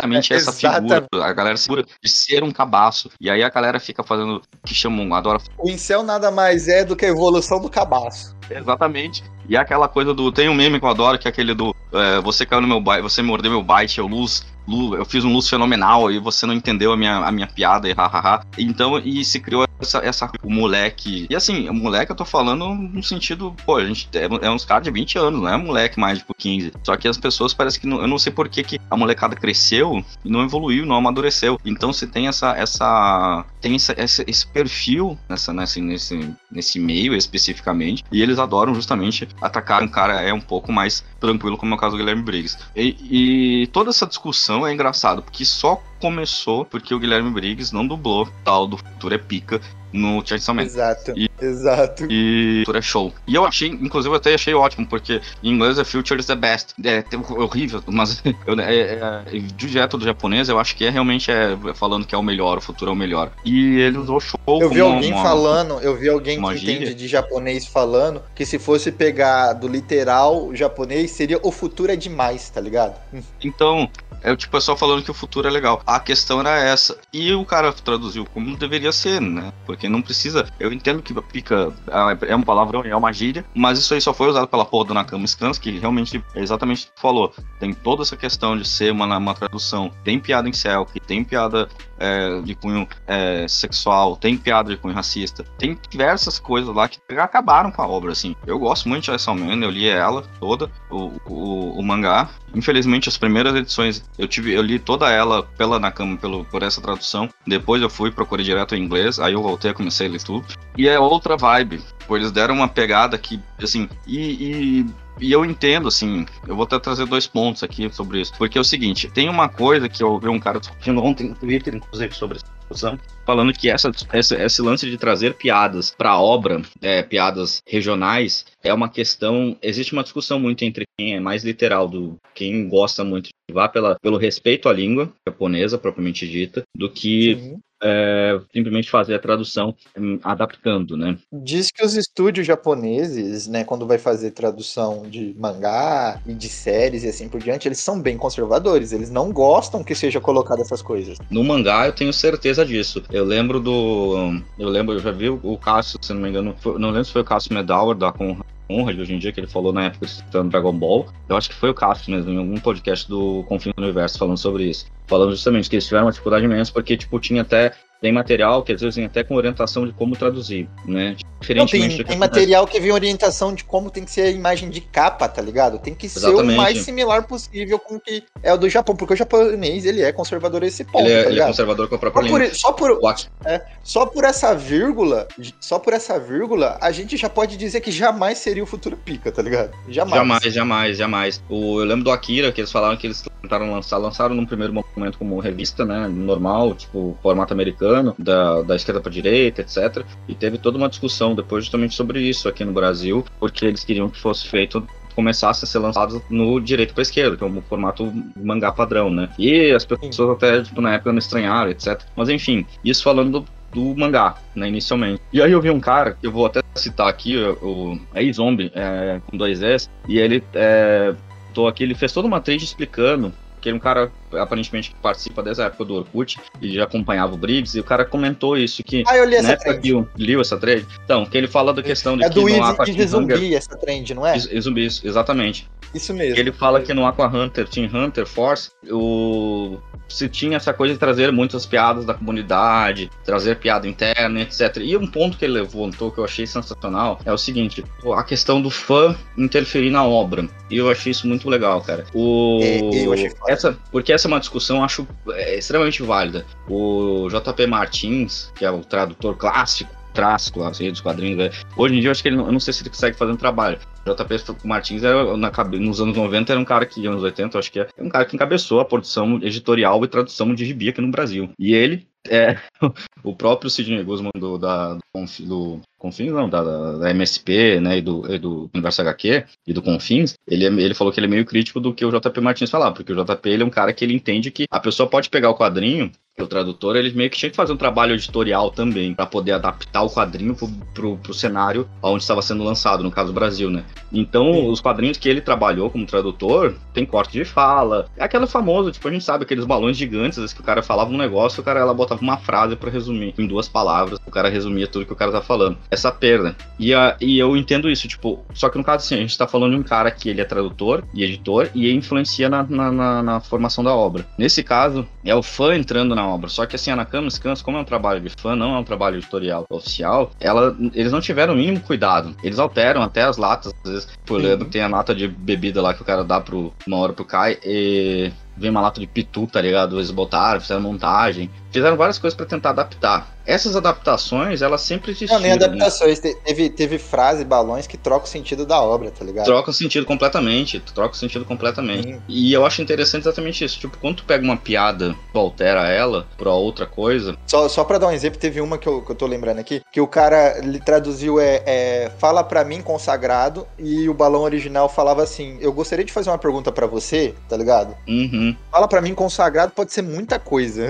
minha é, (laughs) essa figura, a galera segura de ser um cabaço, e aí a galera fica fazendo, que chamam, adora... O incel nada mais é do que a evolução do cabaço. Exatamente. E é aquela coisa do. Tem um meme que eu adoro, que é aquele do. É, você caiu no meu byte, você mordeu meu byte, eu luz eu fiz um luz fenomenal e você não entendeu a minha, a minha piada e hahaha. Então, e se criou essa, essa o moleque. E assim, o moleque eu tô falando no sentido, pô, a gente é, é uns caras de 20 anos, não é moleque mais de tipo 15. Só que as pessoas parece que não, eu não sei por que, que a molecada cresceu e não evoluiu, não amadureceu. Então se tem essa essa tem essa, esse perfil nessa nesse, nesse nesse meio especificamente e eles adoram justamente atacar um cara é um pouco mais tranquilo, como é o caso do Guilherme Briggs. E, e toda essa discussão é engraçado, porque só começou porque o Guilherme Briggs não dublou tal do Futuro é Pica no Chainsaw Man. Exato, e, exato. E Futuro é show. E eu achei, inclusive eu até achei ótimo, porque em inglês é Future is the best. É, é horrível, mas (laughs) eu, é, é, direto do japonês eu acho que é realmente é, falando que é o melhor, o futuro é o melhor. E ele usou show Eu vi alguém uma, falando, eu vi alguém que gíria. entende de japonês falando que se fosse pegar do literal japonês, seria o futuro é demais, tá ligado? Então, é tipo, é só falando que o futuro é legal. A questão era essa. E o cara traduziu como deveria ser, né? Porque não precisa. Eu entendo que pica é um palavrão, é uma gíria, mas isso aí só foi usado pela porra do Nakama Scans, que realmente é exatamente o que falou. Tem toda essa questão de ser uma, uma tradução. Tem piada em céu, que tem piada é, de cunho é, sexual, tem piada de cunho racista. Tem diversas coisas lá que acabaram com a obra, assim. Eu gosto muito de Chainsaw Man, eu li ela toda, o, o, o mangá. Infelizmente, as primeiras edições eu tive, eu li toda ela pela Nakama, pelo, por essa tradução. Depois eu fui, procurei direto em inglês, aí eu voltei, comecei a ler tudo. E é outra vibe. Eles deram uma pegada que, assim, e, e e eu entendo, assim, eu vou até trazer dois pontos aqui sobre isso. Porque é o seguinte, tem uma coisa que eu vi um cara discutindo ontem no Twitter, inclusive, sobre essa discussão, falando que essa, essa, esse lance de trazer piadas para a obra, é, piadas regionais, é uma questão. Existe uma discussão muito entre quem é mais literal, do quem gosta muito de vá pelo respeito à língua japonesa, propriamente dita, do que Sim é, simplesmente fazer a tradução hum, adaptando, né? Diz que os estúdios japoneses, né, quando vai fazer tradução de mangá e de séries e assim por diante, eles são bem conservadores, eles não gostam que seja colocado essas coisas. No mangá eu tenho certeza disso. Eu lembro do, eu lembro, eu já vi o Cássio, se não me engano, não lembro se foi o Cássio Medauer da Conrad Conrad hoje em dia, que ele falou na época citando Dragon Ball. Eu acho que foi o Cássio mesmo, em algum podcast do Confins do Universo falando sobre isso falando justamente que eles tiveram uma dificuldade imensa porque, tipo, tinha até tem material que às vezes vem até com orientação de como traduzir, né? Não, tem, tem material que vem orientação de como tem que ser a imagem de capa, tá ligado? Tem que Exatamente. ser o mais similar possível com o que é o do Japão, porque o japonês ele é conservador esse ponto. Ele é, tá ele é conservador com a própria só língua. Por, só por, é, só por essa vírgula, só por essa vírgula, a gente já pode dizer que jamais seria o futuro pica, tá ligado? Jamais. Jamais, jamais, jamais. O, eu lembro do Akira, que eles falaram que eles tentaram lançar, lançaram num primeiro momento como revista, né? Normal, tipo, formato americano, da, da esquerda pra direita, etc. E teve toda uma discussão depois justamente sobre isso aqui no Brasil, porque eles queriam que fosse feito começasse a ser lançado no direito para esquerda, que é um formato mangá padrão, né? E as pessoas até, tipo, na época não estranharam, etc. Mas enfim, isso falando do, mangá, né, inicialmente. E aí eu vi um cara, que eu vou até citar aqui, o, o zombie é, com dois S, e ele é, tô aqui, ele fez toda uma trade explicando que é um cara aparentemente que participa dessa época do Orkut e já acompanhava o Briggs, e o cara comentou isso, que ah, eu li essa trend. que liu essa trend, então, que ele fala da questão de é que do no Aqua de zumbi Hunger, essa trend, não é? E zumbi, exatamente. Isso mesmo. Ele fala que no Aqua Hunter, Team Hunter Force, o se tinha essa coisa de trazer muitas piadas da comunidade, trazer piada interna, etc. E um ponto que ele levantou que eu achei sensacional é o seguinte: a questão do fã interferir na obra. E eu achei isso muito legal, cara. O... É, eu achei essa, porque essa é uma discussão, eu acho, é, extremamente válida. O JP Martins, que é o tradutor clássico, clássico assim, dos quadrinhos, né? hoje em dia eu acho que ele, eu não sei se ele consegue fazer um trabalho. JP Martins era, na, nos anos 90 era um cara que, anos 80, eu acho que é, é um cara que encabeçou a produção editorial e tradução de gibi aqui no Brasil. E ele é (laughs) o próprio Sidney Guzman do, da, do, do Confins, não, da, da, MSP, né, e do, e do Universo HQ e do Confins, ele, é, ele falou que ele é meio crítico do que o JP Martins falava, porque o JP ele é um cara que ele entende que a pessoa pode pegar o quadrinho o tradutor, ele meio que tinha que fazer um trabalho editorial também, para poder adaptar o quadrinho pro, pro, pro, cenário onde estava sendo lançado, no caso do Brasil, né? Então, Sim. os quadrinhos que ele trabalhou como tradutor, tem corte de fala, é aquela famosa, tipo, a gente sabe, aqueles balões gigantes, às vezes que o cara falava um negócio, o cara ela botava uma frase para resumir, em duas palavras, o cara resumia tudo que o cara tá falando. Essa perda. E, a, e eu entendo isso, tipo, só que no caso assim, a gente tá falando de um cara que ele é tradutor e editor e influencia na, na, na, na formação da obra. Nesse caso, é o fã entrando na obra. Só que assim, a Nakama Scans, como é um trabalho de fã, não é um trabalho editorial oficial, ela, eles não tiveram o mínimo cuidado. Eles alteram até as latas. Às vezes, por exemplo, tem a lata de bebida lá que o cara dá pro, uma hora pro Kai e vem uma lata de pitu, tá ligado? Eles botaram, fizeram montagem, fizeram várias coisas para tentar adaptar. Essas adaptações, elas sempre existiram. Não, nem adaptações, né? teve, teve frase, balões que trocam o sentido da obra, tá ligado? Troca o sentido completamente, troca o sentido completamente. Sim. E eu acho interessante exatamente isso, tipo, quando tu pega uma piada, tu altera ela pra outra coisa... Só, só pra dar um exemplo, teve uma que eu, que eu tô lembrando aqui, que o cara, ele traduziu, é, é fala pra mim consagrado, e o balão original falava assim, eu gostaria de fazer uma pergunta para você, tá ligado? Uhum. Fala pra mim consagrado pode ser muita coisa.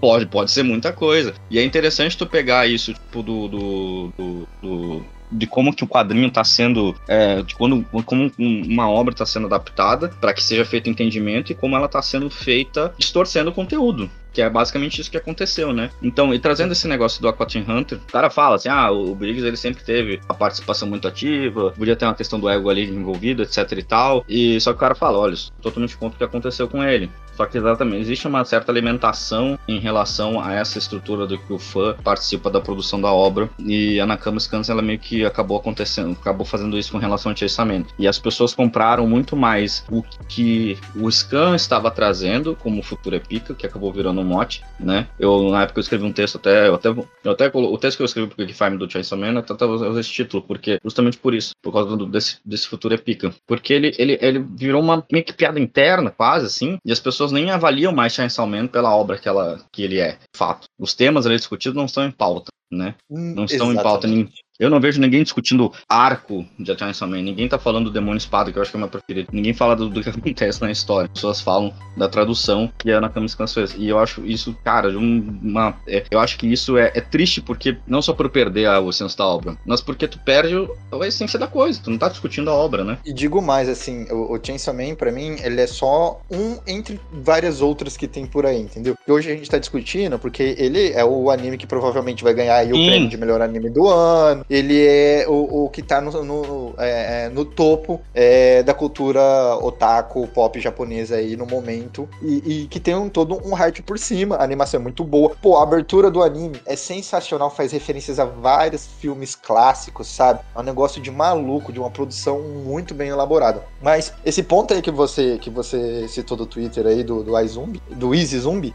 Pode, pode ser muita coisa. E é interessante tu pegar isso, tipo, do, do, do, do de como que o quadrinho está sendo, é, de quando, como uma obra está sendo adaptada para que seja feito entendimento e como ela está sendo feita distorcendo o conteúdo. Que é basicamente isso que aconteceu, né? Então, e trazendo esse negócio do Aquatin Hunter, o cara fala assim: ah, o Briggs ele sempre teve a participação muito ativa, podia ter uma questão do ego ali envolvido, etc e tal. E só que o cara fala: olha, totalmente contra o que aconteceu com ele. Só que exatamente, existe uma certa alimentação em relação a essa estrutura do que o fã participa da produção da obra. E a Nakama Scans, ela meio que acabou acontecendo, acabou fazendo isso com relação ao enchecimento. E as pessoas compraram muito mais o que o Scan estava trazendo, como Futura Epica, que acabou virando um mote, né? Eu, na época, eu escrevi um texto até, eu até, eu até o texto que eu escrevi pro Geekfime do Man, eu até usei esse título, porque, justamente por isso, por causa do, desse, desse Epica. Porque ele, ele, ele virou uma meio que piada interna, quase, assim, e as pessoas nem avaliam mais Chainsaw Man pela obra que, ela, que ele é, fato. Os temas ali discutidos não estão em pauta, né? Hum, não estão Exatamente. em pauta. Eu não vejo ninguém discutindo arco de Chainsaw Man. Ninguém tá falando do Demônio Espada, que eu acho que é o meu preferido. Ninguém fala do, do que acontece na história. As pessoas falam da tradução que a Nakami Scans fez. E eu acho isso, cara, uma. É, eu acho que isso é, é, triste porque não só por perder a, o senso da obra, mas porque tu perde a essência da coisa. Tu não tá discutindo a obra, né? E digo mais, assim, o, o Chainsaw Man, pra mim, ele é só um entre várias outras que tem por aí, entendeu? E hoje a gente tá discutindo porque ele é o anime que provavelmente vai ganhar aí o prêmio de melhor anime do ano ele é o, o que tá no, no, é, é, no topo é, da cultura otaku, pop japonesa aí no momento. E, e, que tem um, todo um hype por cima. A animação é muito boa. Pô, a abertura do anime é sensacional, faz referências a vários filmes clássicos, sabe? É um negócio de maluco, de uma produção muito bem elaborada. Mas esse ponto aí que você, que você citou do Twitter aí, do, do iZumbi, do Easy Zumbi,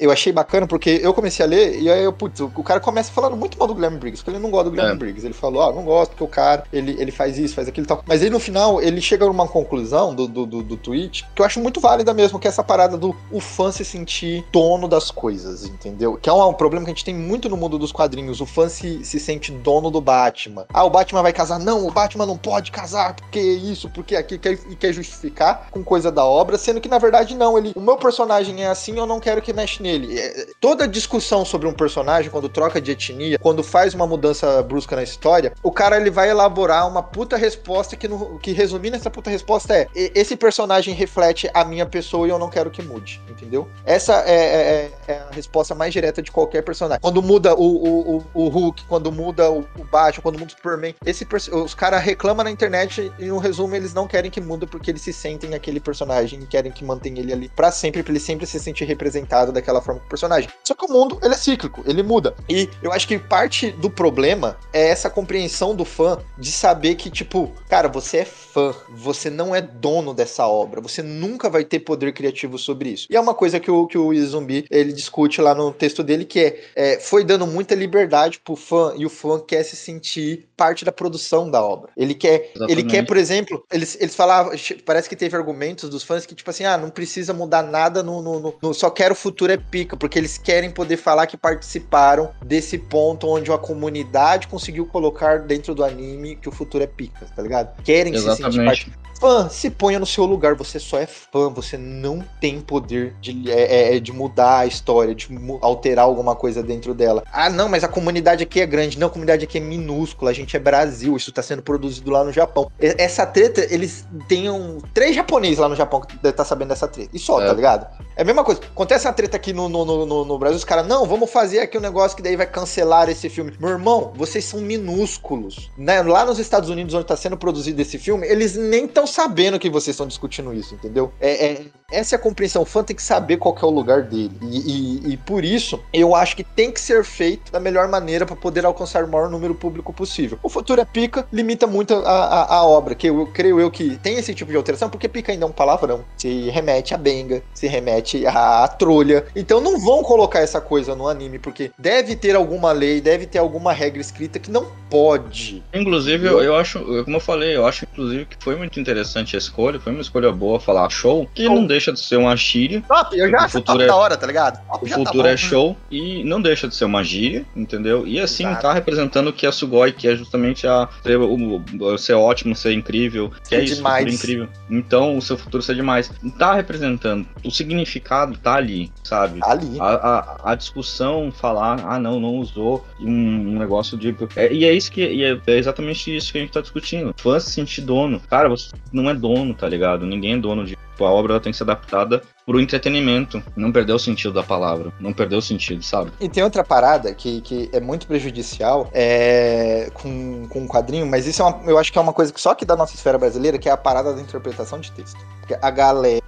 eu achei bacana porque eu comecei a ler e aí eu, putz, o cara começa falando muito mal do Guilherme Briggs, porque ele não gosta do Guilherme é. Briggs. Ele falou, ah, não gosto porque o cara, ele, ele faz isso, faz aquilo e tal. Mas aí no final, ele chega numa conclusão do, do, do, do tweet que eu acho muito válida mesmo, que é essa parada do o fã se sentir dono das coisas, entendeu? Que é um, um problema que a gente tem muito no mundo dos quadrinhos. O fã se, se sente dono do Batman. Ah, o Batman vai casar? Não, o Batman não pode casar, porque isso, porque aquilo, quer, e quer justificar com coisa da obra, sendo que na verdade não. Ele, o meu personagem é assim, eu não quero que mexe nele. É, toda discussão sobre um personagem, quando troca de etnia, quando faz uma mudança brusca na história, o cara ele vai elaborar uma puta resposta que, no, que resumindo essa puta resposta é: esse personagem reflete a minha pessoa e eu não quero que mude, entendeu? Essa é, é, é a resposta mais direta de qualquer personagem. Quando muda o, o, o, o Hulk, quando muda o, o Batman, quando muda o Superman, esse, os caras reclamam na internet e no resumo eles não querem que muda porque eles se sentem aquele personagem e querem que mantenha ele ali para sempre, pra ele sempre se sentir representado daquela forma com o personagem. Só que o mundo, ele é cíclico, ele muda. E eu acho que parte do problema é essa compreensão do fã de saber que, tipo, cara, você é fã, você não é dono dessa obra, você nunca vai ter poder criativo sobre isso. E é uma coisa que o, que o Izumbi, ele discute lá no texto dele, que é, é foi dando muita liberdade pro fã e o fã quer se sentir parte da produção da obra. Ele quer, ele quer, por exemplo, eles, eles falavam, parece que teve argumentos dos fãs que, tipo assim, ah, não precisa mudar nada no, no, no, no só quero o futuro é pica, porque eles querem poder falar que participaram desse ponto onde a comunidade conseguiu colocar dentro do anime que o futuro é pica, tá ligado? Querem Exatamente. se sentir parte fã, se ponha no seu lugar. Você só é fã, você não tem poder de, é, é, é de mudar a história, de alterar alguma coisa dentro dela. Ah, não, mas a comunidade aqui é grande. Não, a comunidade aqui é minúscula. A gente é Brasil, isso tá sendo produzido lá no Japão. Essa treta, eles têm um, três japoneses lá no Japão que devem estar tá sabendo dessa treta. E só, é. tá ligado? É a mesma coisa. Acontece uma treta aqui no, no, no, no Brasil, os caras, não, vamos fazer aqui um negócio que daí vai cancelar esse filme. Meu irmão, vocês são minúsculos. Né? Lá nos Estados Unidos, onde tá sendo produzido esse filme, eles nem estão sabendo que vocês estão discutindo isso, entendeu? É, é, essa é a compreensão. O fã tem que saber qual que é o lugar dele. E, e, e por isso, eu acho que tem que ser feito da melhor maneira para poder alcançar o maior número público possível. O futuro é pica, limita muito a, a, a, obra, que eu creio eu que tem esse tipo de alteração, porque pica ainda é um palavrão. Se remete a benga, se remete a, a trolha. Então não vão colocar essa coisa no anime, porque deve ter alguma lei, deve ter alguma regra escrita que não pode. Inclusive, eu, eu acho, como eu falei, eu acho inclusive que foi muito interessante a escolha, foi uma escolha boa falar show, que show. não deixa de ser uma gíria. Top, eu já o acho top é, da hora, tá ligado? Top o tá futuro tá é show e não deixa de ser uma gíria, entendeu? E assim Exato. tá representando o que é Sugoi, que é justamente a ser, o, o, ser ótimo, ser incrível, que é, é isso, demais. incrível. Então, o seu futuro ser demais. Tá representando, o significado tá ali, sabe? Tá ali. A, a, a, discussão falar, ah não, não usou um, um negócio de. É, e é isso que é, é, exatamente isso que a gente tá discutindo. Fã se sentir dono. Cara, você não é dono, tá ligado? Ninguém é dono de. A obra tem que ser adaptada pro entretenimento. Não perdeu o sentido da palavra. Não perdeu o sentido, sabe? E tem outra parada que, que é muito prejudicial é, com, com o quadrinho, mas isso é uma, eu acho que é uma coisa que só que da nossa esfera brasileira, que é a parada da interpretação de texto. Porque a galera,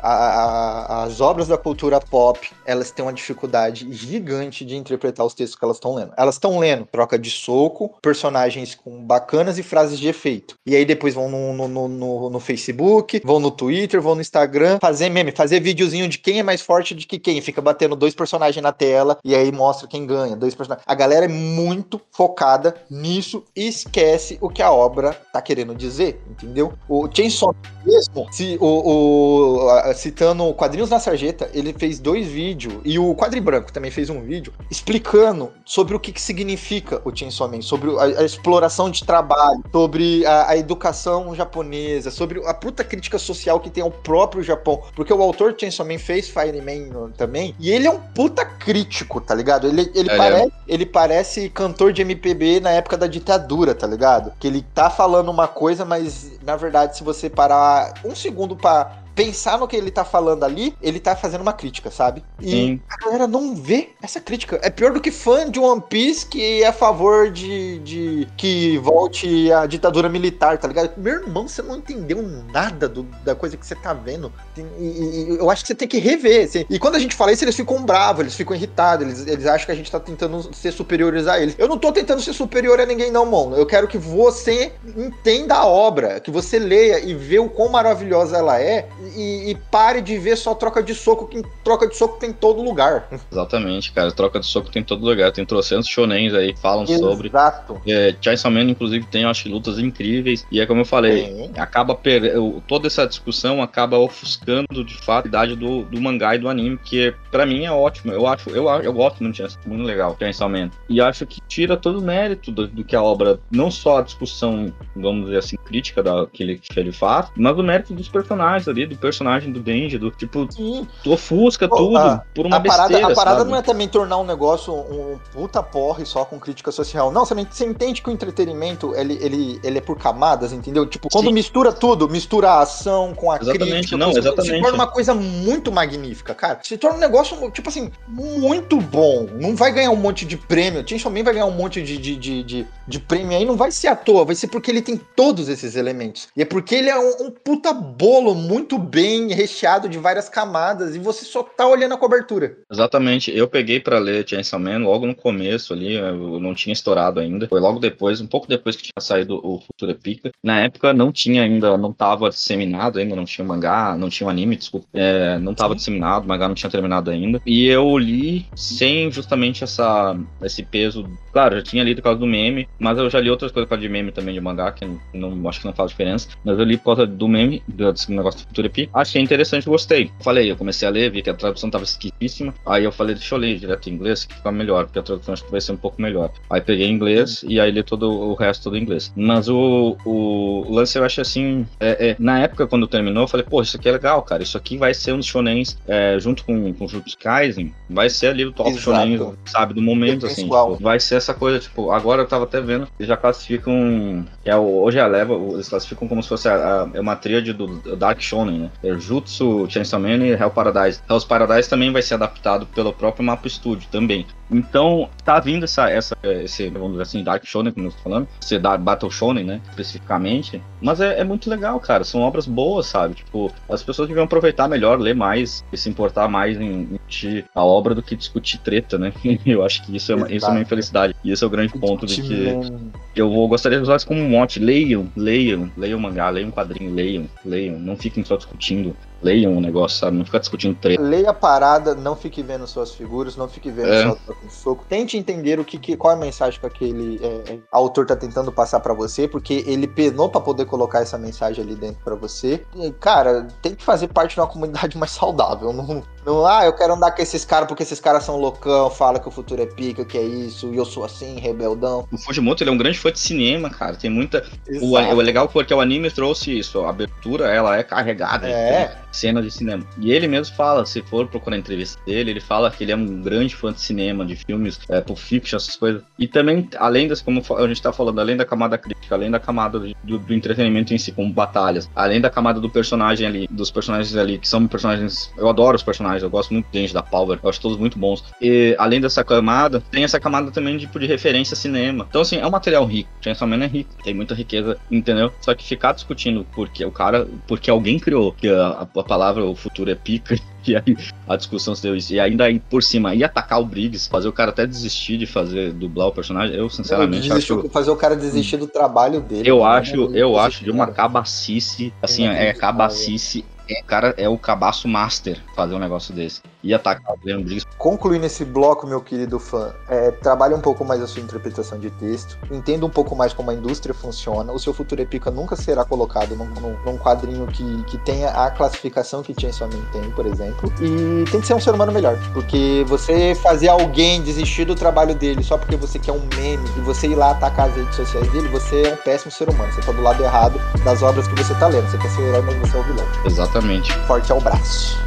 a, a, as obras da cultura pop, elas têm uma dificuldade gigante de interpretar os textos que elas estão lendo. Elas estão lendo troca de soco, personagens com bacanas e frases de efeito. E aí depois vão no, no, no, no Facebook, vão no Twitter, vão no Instagram, fazer meme, fazer videozinho de quem é mais forte de que quem. Fica batendo dois personagens na tela e aí mostra quem ganha. Dois personagens. A galera é muito focada nisso e esquece o que a obra tá querendo dizer, entendeu? O Chainsaw mesmo, se, o, o, citando Quadrinhos na Sarjeta, ele fez dois vídeos e o Quadri Branco também fez um vídeo explicando sobre o que, que significa o Chainsaw Man, sobre a, a exploração de trabalho, sobre a, a educação japonesa, sobre a puta crítica social que tem ao próprio Japão. Porque o autor de Chainsaw Man fez Fireman também. E ele é um puta crítico, tá ligado? Ele, ele, é, parece, é. ele parece cantor de MPB na época da ditadura, tá ligado? Que ele tá falando uma coisa, mas na verdade, se você parar um segundo pra pensar no que ele tá falando ali, ele tá fazendo uma crítica, sabe? E Sim. a galera não vê essa crítica. É pior do que fã de One Piece que é a favor de, de que volte a ditadura militar, tá ligado? Meu irmão, você não entendeu nada do- da coisa que você tá vendo. E, e- e eu acho que você tem que rever. assim. E quando a gente fala isso, eles ficam bravos, eles ficam irritados, eles, eles acham que a gente tá tentando ser superiores a eles. Eu não tô tentando ser superior a ninguém, não, mano. Eu quero que você entenda a obra, que você leia e vê o quão maravilhosa ela é e, e pare de ver só troca de soco, que troca de soco tem em todo lugar. Exatamente, cara. Troca de soco tem em todo lugar. Tem trocentos shonens aí que falam sobre. Exato. É, Chainsaw Man, inclusive, tem, eu acho, lutas incríveis. E é como eu falei, Tem. acaba per... toda essa discussão acaba ofuscando de fato a idade do, do mangá e do anime, que pra mim é ótimo. Eu acho, eu, eu gosto muito muito legal, Chainsaw Man. E acho que tira todo o mérito do, do que a obra, não só a discussão, vamos dizer assim, crítica da, que, ele, que ele faz, mas o mérito dos personagens ali, do personagem do Denji, do tipo, Sim. tu ofusca Pô, tudo a- por uma a parada, besteira, a parada sabe? não é também tornar um negócio um puta porre só com crítica social. Não, você, você entende que o entretenimento ele, ele, ele é por camadas, entendeu? Tipo, quando Sim. mistura tudo, mistura a ação com a Exatamente, crítica, não, com- se exatamente. torna uma coisa muito magnífica, cara. Se torna um negócio, tipo assim, muito bom. Não vai ganhar um monte de prêmio. Chainsaw Man vai ganhar um monte de, de, de, de, de prêmio aí, não vai ser à toa, vai ser porque ele tem todos esses elementos. E é porque ele é um, um puta bolo muito bem recheado de várias camadas e você só tá olhando a cobertura. Exatamente, eu peguei pra ler Chainsaw Man logo no começo ali, eu não tinha estourado ainda. Foi logo depois, um pouco depois que tinha saído o Futura Pica. Na época não tinha ainda, não tava disseminado ainda, não tinha mangá, não tinha anime, desculpa. É, não tava Sim. disseminado, o mangá não tinha terminado ainda. E eu li sem justamente essa, esse peso. Claro, já tinha lido por causa do meme, mas eu já li outras coisas por causa de meme também de mangá, que não, acho que não faz diferença. Mas eu li por causa do meme, do, desse negócio do Futura Pica. Achei interessante, gostei. Falei, eu comecei a ler, vi que a tradução tava esquisíssima. Aí eu falei, deixa eu ler direto em inglês, que fica melhor, porque a tradução acho que vai ser um pouco melhor. Aí peguei em inglês e aí li todo o resto em inglês. Mas o, o lance eu acho assim, é, é, na época quando terminou, eu falei, pô, isso aqui é legal, cara. Isso aqui vai ser um dos shonens, é, junto com, com o Jujutsu Kaisen, vai ser ali o top Exato. shonen, sabe, do momento, assim. tipo, vai ser essa coisa, tipo, agora eu tava até vendo, eles já classificam, é hoje é a leva, eles classificam como se fosse a, a- é uma tríade do Dark Shonen, né? É Jutsu, Chainsaw Man e Hell Paradise. Hell's Paradise também vai ser adaptado pelo próprio Mapa Studio também. Então, tá vindo essa, essa, esse, vamos dizer assim, Dark Shonen, como eu tô falando, esse Dark Battle Shonen, né, especificamente, mas é, é muito legal, cara, são obras boas, sabe, tipo, as pessoas deviam aproveitar melhor, ler mais, e se importar mais em, em a obra do que discutir treta, né, (laughs) eu acho que isso é, uma, isso é uma infelicidade, e esse é o grande ponto de que eu vou gostaria de usar isso como um mote, leiam, leiam, leiam mangá, leiam quadrinho, leiam, leiam, não fiquem só discutindo, leiam o negócio, sabe, não fica discutindo treta. Leia a parada, não fique vendo suas figuras, não fique vendo É. só troca de soco. Tente entender o que, que- qual é a mensagem que aquele é, é, autor tá tentando passar pra você, porque ele penou pra poder colocar essa mensagem ali dentro pra você. E, cara, tem que fazer parte de uma comunidade mais saudável. Não, não ah, eu quero andar com esses caras porque esses caras são loucão, fala que o futuro é pica, que é isso, e eu sou assim, rebeldão. O Fujimoto, ele é um grande fã de cinema, cara, tem muita... O, Exato. o legal porque o anime trouxe isso, a abertura, ela é carregada É. cenas de cinema. E ele mesmo fala, se for procurar a entrevista dele, ele fala que ele é um grande fã de cinema, de filmes, é, Pulp Fiction, essas coisas. E também, além das, como a gente tá falando, além da camada crítica, além da camada do, do entretenimento em si, como batalhas, além da camada do personagem ali, dos personagens ali, que são personagens. Eu adoro os personagens, eu gosto muito de gente da Power, eu acho todos muito bons. E além dessa camada, tem essa camada também de, tipo, de referência a cinema. Então, assim, é um material rico. Chainsaw Man é rico, tem muita riqueza, entendeu? Só que ficar discutindo porque o cara, porque alguém criou que a, a palavra o futuro é pica, (laughs) e aí a discussão se deu isso. E ainda aí por cima, ia atacar o Briggs, fazer o cara até desistir de fazer, dublar o personagem, eu sinceramente Desistiu- acho. fazer o cara desistir do trabalho dele. Eu acho, eu acho de uma cara. cabacice, assim, é Inacreditável. cabacice. É, cara, é o cabaço master fazer um negócio desse. E atacar o Leon Briggs. Concluindo esse bloco, meu querido fã, é, trabalhe um pouco mais a sua interpretação de texto, entenda um pouco mais como a indústria funciona. O seu futuro Epica nunca será colocado num, num- num quadrinho que, que tenha a classificação que Chainsaw Man tem, por exemplo. E tem que ser um ser humano melhor, porque você fazer alguém desistir do trabalho dele só porque você quer um meme e você ir lá atacar as redes sociais dele, você é um péssimo ser humano. Você tá do lado errado das obras que você tá lendo. Você quer ser o herói, mas você é o vilão. Exatamente. Exatamente. Forte então é o braço.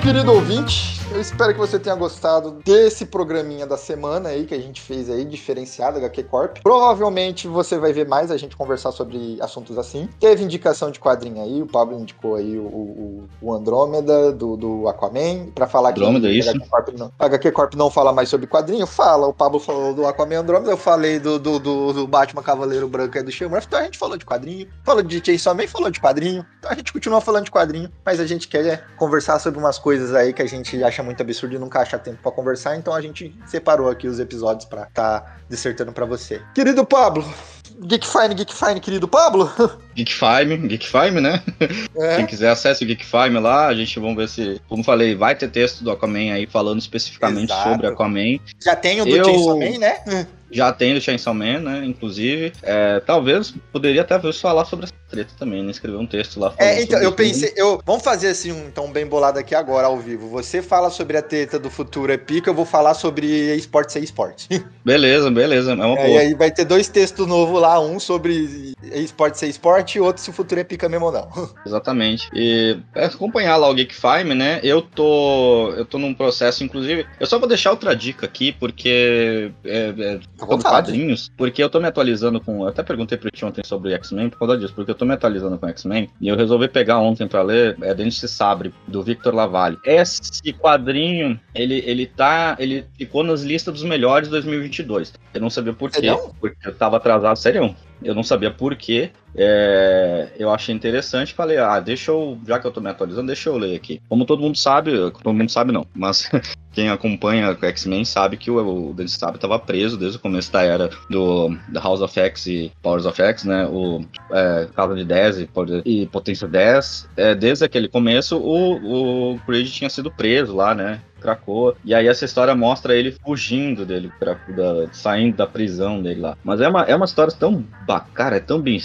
querido ouvinte, eu espero que você tenha gostado desse programinha da semana aí que a gente fez aí, diferenciado HQ Corp. Provavelmente você vai ver mais a gente conversar sobre assuntos assim. Teve indicação de quadrinho aí, o Pablo indicou aí o, o, o Andrômeda do, do Aquaman, pra falar que Andrômeda, isso. HQ Corp, não, HQ Corp não fala mais sobre quadrinho, fala. O Pablo falou do Aquaman Andrômeda, eu falei do, do, do, do Batman Cavaleiro Branco e do Shamrock, então a gente falou de quadrinho. Falou de Chainsaw Man, falou de quadrinho. Então a gente continua falando de quadrinho, mas a gente quer conversar sobre umas coisas aí que a gente acha muito absurdo e nunca acha tempo pra conversar, então a gente separou aqui os episódios pra tá dissertando pra você. Querido Pablo, Geek Fine, Geek Fine, querido Pablo. (laughs) Geekfime, Geekfime, né? É. Quem quiser acesse o Geekfime lá, a gente vamos ver se, como falei, vai ter texto do Aquaman aí falando especificamente Exato. sobre Aquaman. Já tem o do Eu- Chainsaw Man, né? Já tem do Chainsaw Man, né? Inclusive, é, talvez poderia até ver falar sobre essa treta também, né? Escrever um texto lá. É, então, eu pensei, eu, vamos fazer assim, um então bem bolado aqui agora, ao vivo. Você fala sobre a treta do futuro é pica, eu vou falar sobre esporte sem esporte. (laughs) Beleza, beleza, é uma É, e boa. aí vai ter dois textos novos lá, um sobre esporte sem esporte e outro se o futuro é pica mesmo ou não. (laughs) Exatamente. E acompanhar lá o Geekfime, né? Eu tô. Eu tô num processo, inclusive. Eu só vou deixar outra dica aqui, porque. É, é, vontade. quadrinhos, porque eu tô me atualizando com. Eu até perguntei pro Tio ontem sobre X-Men por causa disso, porque eu tô me atualizando com X-Men e eu resolvi pegar ontem pra ler é Dente Sabre, do Victor Lavalle. Esse quadrinho, ele, ele tá. Ele ficou nas listas dos melhores de 2022. Eu não sabia por quê, Serião? porque eu tava atrasado, sério. Eu não sabia por quê. É, eu achei interessante, falei, ah, deixa eu, já que eu tô me atualizando, deixa eu ler aqui. Como todo mundo sabe, todo mundo sabe não, mas (laughs) quem acompanha o X-Men sabe que o, o Dennis Sabre estava preso desde o começo da era do da House of X e Powers of X, né? O é, Casa de 10 e, e Potência 10. É, desde aquele começo, o, o Creed tinha sido preso lá, né? Krakoa. E aí essa história mostra ele fugindo dele, Krakoa, da- saindo da prisão dele lá. Mas é uma, é uma história tão bacana, é tão bem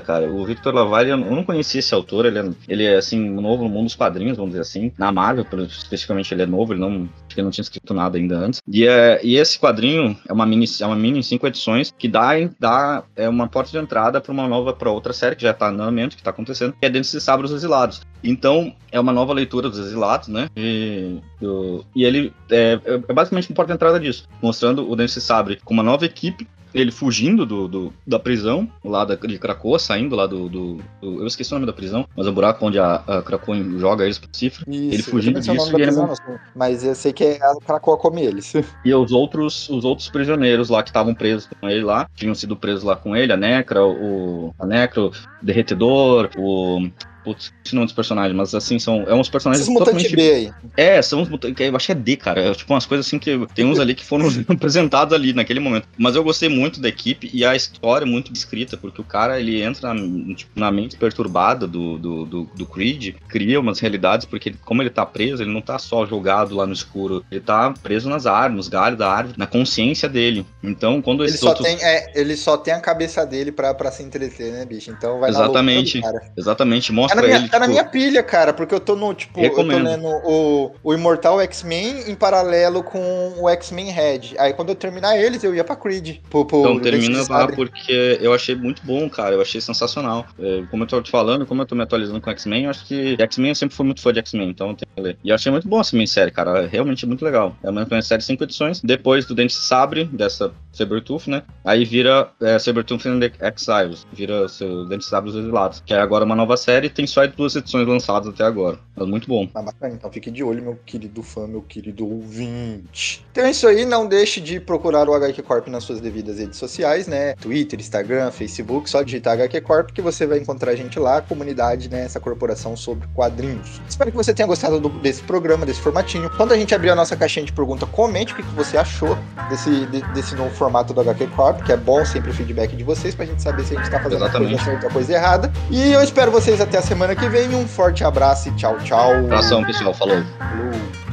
cara. O Victor Lavalle, eu não conhecia esse autor, ele é, ele é assim, novo no mundo dos quadrinhos, vamos dizer assim. Na Marvel, especificamente, ele é novo, ele não, ele não tinha escrito nada ainda antes. E, é, e esse quadrinho é uma mini, é uma mini em cinco edições que dá, dá é uma porta de entrada para uma nova, para outra série que já tá no andamento, que tá acontecendo, que é Dentes de Sabre os Exilados. Então, é uma nova leitura dos Exilados, né? E, do- e ele é, é basicamente uma porta de entrada disso, mostrando o de Sabre com uma nova equipe ele fugindo do, do- da prisão, lá da, de Krakoa, saindo lá do, do- do- Eu esqueci o nome da prisão, mas é o buraco onde a, a Krakoa joga eles pra cifra. Isso, Ele fugindo nome disso e ele prisão, não- Mas eu sei que é a Krakoa come eles. (laughs) E os outros, os outros prisioneiros lá que estavam presos com ele lá, tinham sido presos lá com ele, a Necra, o. A Necra, o Derretedor, o. Putz, esse nome dos personagens, mas assim, são. É uns personagens Esses totalmente. B aí. É, são uns mutantes. Eu acho que é D, cara. É tipo umas coisas assim que. Tem uns ali que foram (laughs) apresentados ali naquele momento. Mas eu gostei muito da equipe e a história é muito escrita, porque o cara ele entra na, tipo, na mente perturbada do, do, do, do Creed, cria umas realidades, porque ele- como ele tá preso, ele não tá só jogado lá no escuro, ele tá preso nas árvores, galhos da árvore, na consciência dele. Então, quando Ele só, tem, é, ele só tem a cabeça dele pra, pra se entreter, né, bicho? Então vai Exatamente. loucura. Exatamente, mostra na, minha, ele. tá na tipo, minha pilha, cara, porque eu tô no, tipo, eu tô Recomendo. lendo o, o Imortal X-Men em paralelo com o X-Men Red. Aí quando eu terminar eles, eu ia pra Creed. Pro, pro Então termina lá porque eu achei muito bom, cara. Eu achei sensacional. É, como eu tô te falando, como eu tô me atualizando com X-Men, eu acho que X-Men eu sempre fui muito fã de X-Men, então tenho que ler. E eu achei muito bom essa minissérie, cara. Realmente muito legal. É uma minissérie de cinco edições. Depois do Dente de Sabre, dessa Sabertooth, né? Aí vira é, Sabertooth and the Exiles. Vira seu Dente de Sabre dos Exilados. Que é agora uma nova série. Tem só duas edições lançadas até agora. Mas muito bom. Ah, bacana, então fique de olho, meu querido fã, meu querido ouvinte. Então é isso aí, não deixe de procurar o HQ Corp nas suas devidas redes sociais, né? Twitter, Instagram, Facebook, só digitar HQ Corp que você vai encontrar a gente lá, a comunidade, né? Essa corporação sobre quadrinhos. Espero que você tenha gostado do- desse programa, desse formatinho. Quando a gente abrir a nossa caixinha de pergunta, comente o que que você achou desse, de- desse novo formato do HQ Corp, que é bom sempre o feedback de vocês pra gente saber se a gente tá fazendo a coisa certa ou a coisa errada. E eu espero vocês até a semana que vem. Um forte abraço e tchau, tchau. Abração, pessoal. Falou. Falou.